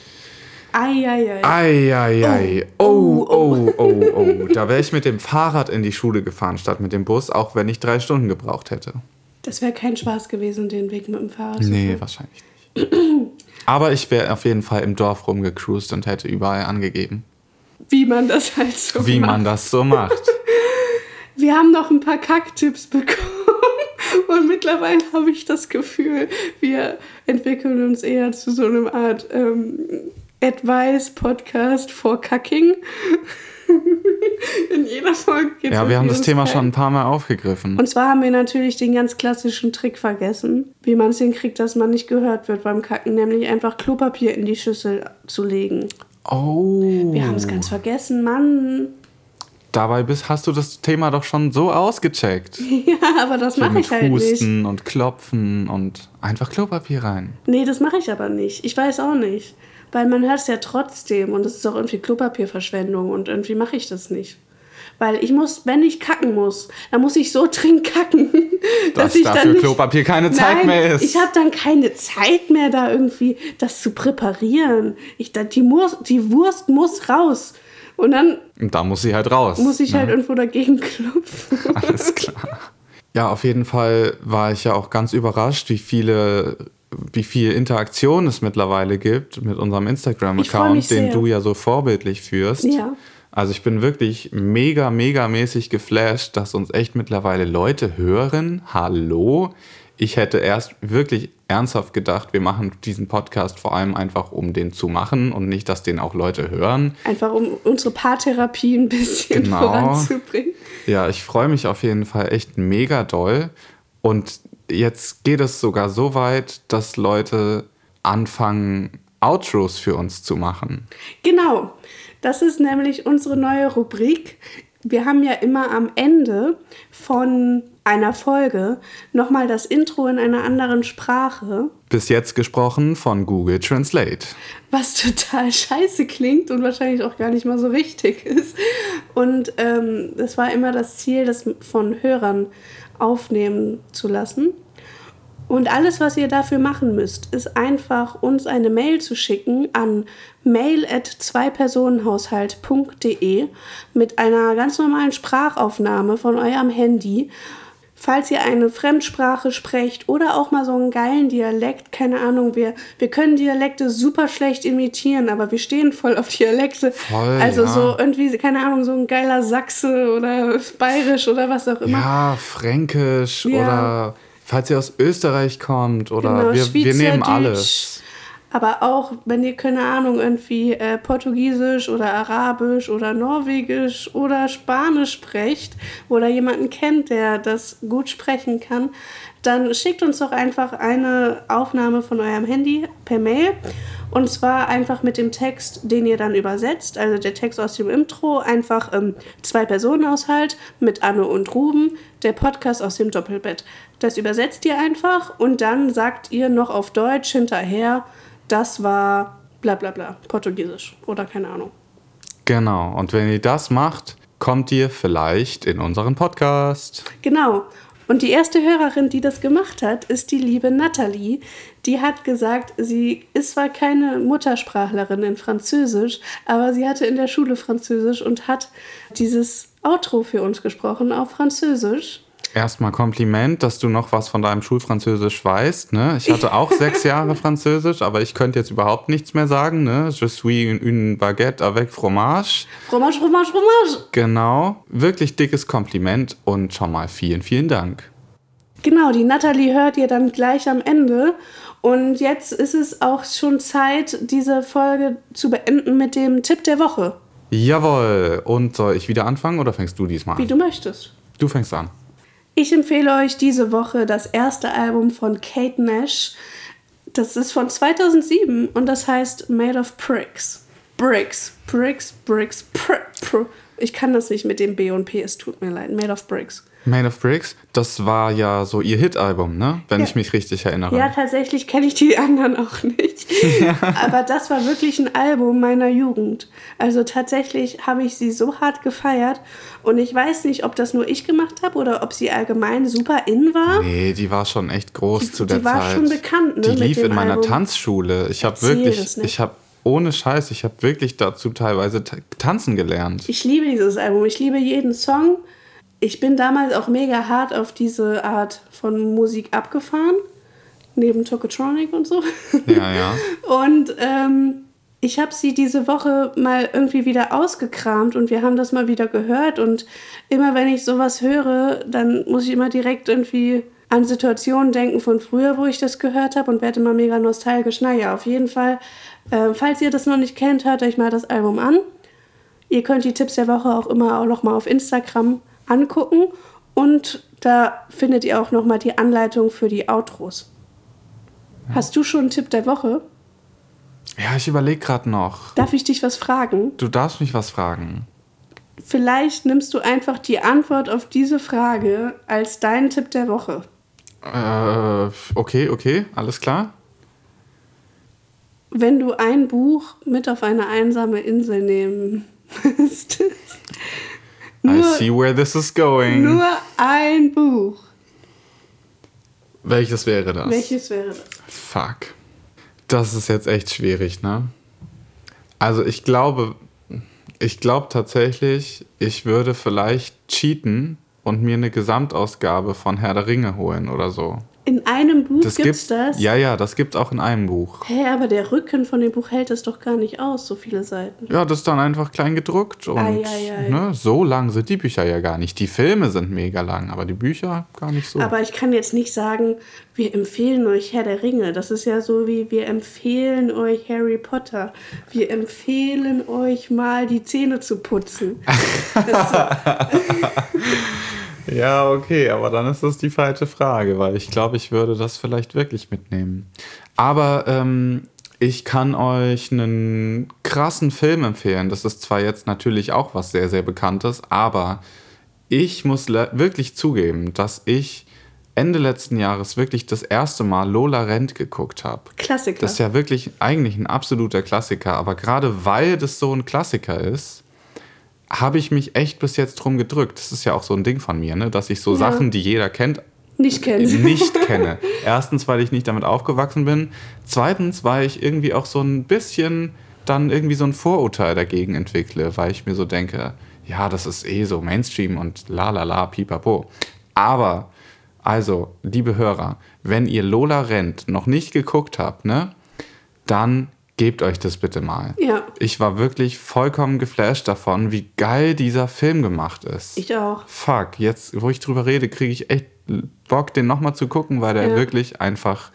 Eieiei. Eieiei. Oh, oh, oh, oh. Da wäre ich mit dem Fahrrad in die Schule gefahren, statt mit dem Bus, auch wenn ich drei Stunden gebraucht hätte. Das wäre kein Spaß gewesen, den Weg mit dem Fahrrad zu Nee, wahrscheinlich nicht. Aber ich wäre auf jeden Fall im Dorf rumgecruised und hätte überall angegeben, Wie man das halt so wie macht. man das so macht. Wir haben noch ein paar Kacktipps bekommen. Und mittlerweile habe ich das Gefühl, wir entwickeln uns eher zu so einer Art ähm, Advice-Podcast for Cucking. In jeder Folge geht Ja, wir haben das Thema schon ein paar Mal aufgegriffen. Und zwar haben wir natürlich den ganz klassischen Trick vergessen, wie man es hinkriegt, dass man nicht gehört wird beim Kacken, nämlich einfach Klopapier in die Schüssel zu legen. Oh. Wir haben es ganz vergessen, Mann. Dabei bist, hast du das Thema doch schon so ausgecheckt. Ja, aber das mache ich halt nicht. Husten und Klopfen und einfach Klopapier rein. Nee, das mache ich aber nicht. Ich weiß auch nicht. Weil man hört es ja trotzdem und es ist auch irgendwie Klopapierverschwendung und irgendwie mache ich das nicht. Weil ich muss, wenn ich kacken muss, dann muss ich so dringend kacken, dass Dass ich dafür dann nicht, Klopapier keine Zeit Nein, mehr ist. Ich habe dann keine Zeit mehr, da irgendwie das zu präparieren. Ich, da, die, Wurst, die Wurst muss raus. Und dann Und da muss sie halt raus. muss ich ne? halt irgendwo dagegen klopfen. Alles klar. Ja, auf jeden Fall war ich ja auch ganz überrascht, wie viele, wie viel Interaktion es mittlerweile gibt mit unserem Ich Instagram-Account, den du ja so vorbildlich führst. Ja. Also ich bin wirklich mega, mega mäßig geflasht, dass uns echt mittlerweile Leute hören. Hallo. Ich hätte erst wirklich ernsthaft gedacht, wir machen diesen Podcast vor allem einfach, um den zu machen und nicht, dass den auch Leute hören. Einfach um unsere Paartherapie ein bisschen Genau. voranzubringen. Ja, ich freue mich auf jeden Fall echt mega doll. Und jetzt geht es sogar so weit, dass Leute anfangen, Outros für uns zu machen. Genau, das ist nämlich unsere neue Rubrik. Wir haben ja immer am Ende von einer Folge nochmal das Intro in einer anderen Sprache, Bis jetzt gesprochen von Google Translate. was total scheiße klingt und wahrscheinlich auch gar nicht mal so richtig ist. Und ähm, es war immer das Ziel, das von Hörern aufnehmen zu lassen. Und alles, was ihr dafür machen müsst, ist einfach uns eine Mail zu schicken an mail@zweipersonenhaushalt.de mit einer ganz normalen Sprachaufnahme von eurem Handy. Falls ihr eine Fremdsprache sprecht oder auch mal so einen geilen Dialekt, keine Ahnung, wir, wir können Dialekte super schlecht imitieren, aber wir stehen voll auf Dialekte. Voll, also ja. so irgendwie, keine Ahnung, so ein geiler Sachse oder Bayerisch oder was auch immer. Ja, Fränkisch Ja. oder falls ihr aus Österreich kommt oder Genau, wir, wir nehmen alles. Aber auch, wenn ihr, keine Ahnung, irgendwie äh, Portugiesisch oder Arabisch oder Norwegisch oder Spanisch sprecht oder jemanden kennt, der das gut sprechen kann, dann schickt uns doch einfach eine Aufnahme von eurem Handy per Mail. Und zwar einfach mit dem Text, den ihr dann übersetzt. Also der Text aus dem Intro, einfach ähm, Zwei-Personen-Haushalt mit Anne und Ruben, der Podcast aus dem Doppelbett. Das übersetzt ihr einfach und dann sagt ihr noch auf Deutsch hinterher, das war bla bla bla, Portugiesisch oder keine Ahnung. Genau. Und wenn ihr das macht, kommt ihr vielleicht in unseren Podcast. Genau. Und die erste Hörerin, die das gemacht hat, ist die liebe Nathalie. Die hat gesagt, sie ist zwar keine Muttersprachlerin in Französisch, aber sie hatte in der Schule Französisch und hat dieses Outro für uns gesprochen auf Französisch. Erstmal Kompliment, dass du noch was von deinem Schulfranzösisch weißt. Ne? Ich hatte auch sechs Jahre Französisch, aber ich könnte jetzt überhaupt nichts mehr sagen. Ne? Je suis une baguette avec fromage. Fromage, Fromage, Fromage. Genau. Wirklich dickes Kompliment und schon mal vielen, vielen Dank. Genau, die Natalie hört ihr dann gleich am Ende. Und jetzt ist es auch schon Zeit, diese Folge zu beenden mit dem Tipp der Woche. Jawohl. Und soll ich wieder anfangen oder fängst du diesmal Wie an? du möchtest. Du fängst an. Ich empfehle euch diese Woche das erste Album von Kate Nash. Das ist von 2007 und das heißt Made of Bricks. Bricks, Bricks, Bricks, pr, pr. Ich kann das nicht mit dem B und P, es tut mir leid. Made of Bricks. Made of Bricks, das war ja so ihr Hit-Album, ne? Wenn Ja. ich mich richtig erinnere. Ja, tatsächlich kenne ich die anderen auch nicht. Aber das war wirklich ein Album meiner Jugend. Also tatsächlich habe ich sie so hart gefeiert. Und ich weiß nicht, ob das nur ich gemacht habe oder ob sie allgemein super in war. Nee, die war schon echt groß Die- zu die der war Zeit. schon bekannt, ne, Die lief in meiner Album. Tanzschule. Ich habe wirklich, nicht. ich habe ohne Scheiß, ich habe wirklich dazu teilweise ta- tanzen gelernt. Ich liebe dieses Album. Ich liebe jeden Song. Ich bin damals auch mega hart auf diese Art von Musik abgefahren. Neben Tokotronic und so. Ja, ja. Und ähm, ich habe sie diese Woche mal irgendwie wieder ausgekramt und wir haben das mal wieder gehört. Und immer wenn ich sowas höre, dann muss ich immer direkt irgendwie an Situationen denken von früher, wo ich das gehört habe und werde immer mega nostalgisch. Naja, auf jeden Fall, äh, falls ihr das noch nicht kennt, hört euch mal das Album an. Ihr könnt die Tipps der Woche auch immer auch noch mal auf Instagram angucken und da findet ihr auch noch mal die Anleitung für die Outros. Hast du schon einen Tipp der Woche? Ja, ich überlege gerade noch. Darf ich dich was fragen? Du darfst mich was fragen. Vielleicht nimmst du einfach die Antwort auf diese Frage als deinen Tipp der Woche. Äh, okay, okay, alles klar. Wenn du ein Buch mit auf eine einsame Insel nehmen müsstest. I Nur, see where this is going. nur ein Buch. Welches wäre das? Welches wäre das? Fuck. Das ist jetzt echt schwierig, ne? Also ich glaube, ich glaube tatsächlich, ich würde vielleicht cheaten und mir eine Gesamtausgabe von Herr der Ringe holen oder so. In einem Buch Das gibt's das? Ja, ja, das gibt's auch in einem Buch. Hä, aber der Rücken von dem Buch hält es doch gar nicht aus, so viele Seiten. Ja, das ist dann einfach klein gedruckt und Ei, ei, ei. Ne, so lang sind die Bücher ja gar nicht. Die Filme sind mega lang, aber die Bücher gar nicht so. Aber ich kann jetzt nicht sagen, wir empfehlen euch Herr der Ringe. Das ist ja so wie wir empfehlen euch Harry Potter. Wir empfehlen euch mal die Zähne zu putzen. Ja, okay, aber dann ist das die falsche Frage, weil ich glaube, ich würde das vielleicht wirklich mitnehmen. Aber ähm, ich kann euch einen krassen Film empfehlen. Das ist zwar jetzt natürlich auch was sehr, sehr Bekanntes, aber ich muss wirklich zugeben, dass ich Ende letzten Jahres wirklich das erste Mal Lola Rent geguckt habe. Klassiker. Das ist ja wirklich eigentlich ein absoluter Klassiker, aber gerade weil das so ein Klassiker ist, habe ich mich echt bis jetzt drum gedrückt. Das ist ja auch so ein Ding von mir, ne? dass ich so Ja. Sachen, die jeder kennt, nicht kennen. nicht kenne. Erstens, weil ich nicht damit aufgewachsen bin. Zweitens, weil ich irgendwie auch so ein bisschen dann irgendwie so ein Vorurteil dagegen entwickle, weil ich mir so denke, ja, das ist eh so Mainstream und la la la, pipapo. Aber, also, liebe Hörer, wenn ihr Lola Rent noch nicht geguckt habt, ne, dann gebt euch das bitte mal. Ja. Ich war wirklich vollkommen geflasht davon, wie geil dieser Film gemacht ist. Ich auch. Fuck, jetzt, wo ich drüber rede, kriege ich echt Bock, den nochmal zu gucken, weil der Ja. wirklich einfach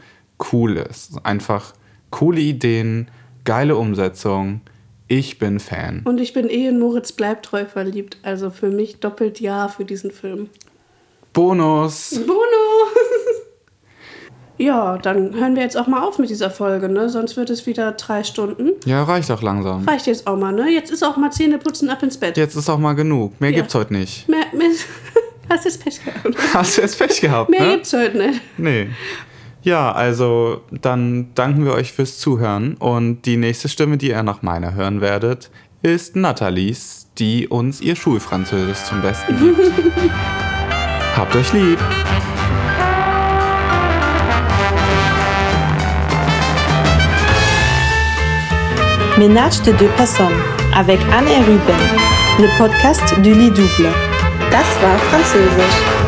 cool ist. Einfach coole Ideen, geile Umsetzung. Ich bin Fan. Und ich bin eh in Moritz Bleibtreu verliebt. Also für mich doppelt Ja für diesen Film. Bonus! Bono! ja, dann hören wir jetzt auch mal auf mit dieser Folge, ne? Sonst wird es wieder drei Stunden. Ja, reicht auch langsam. Reicht jetzt auch mal, ne? Jetzt ist auch mal Zähneputzen ab ins Bett. Jetzt ist auch mal genug. Mehr Ja. gibt's heute nicht. Mehr, mehr, hast jetzt Pech gehabt. Hast du jetzt Pech gehabt, Mehr ne? gibt's heute nicht. Nee. Ja, also dann danken wir euch fürs Zuhören und die nächste Stimme, die ihr nach meiner hören werdet, ist Nathalies, die uns ihr Schulfranzösisch zum Besten gibt. Habt euch lieb! Ménage de deux personnes avec Anne et Ruben, le podcast du lit double. Das war Französisch.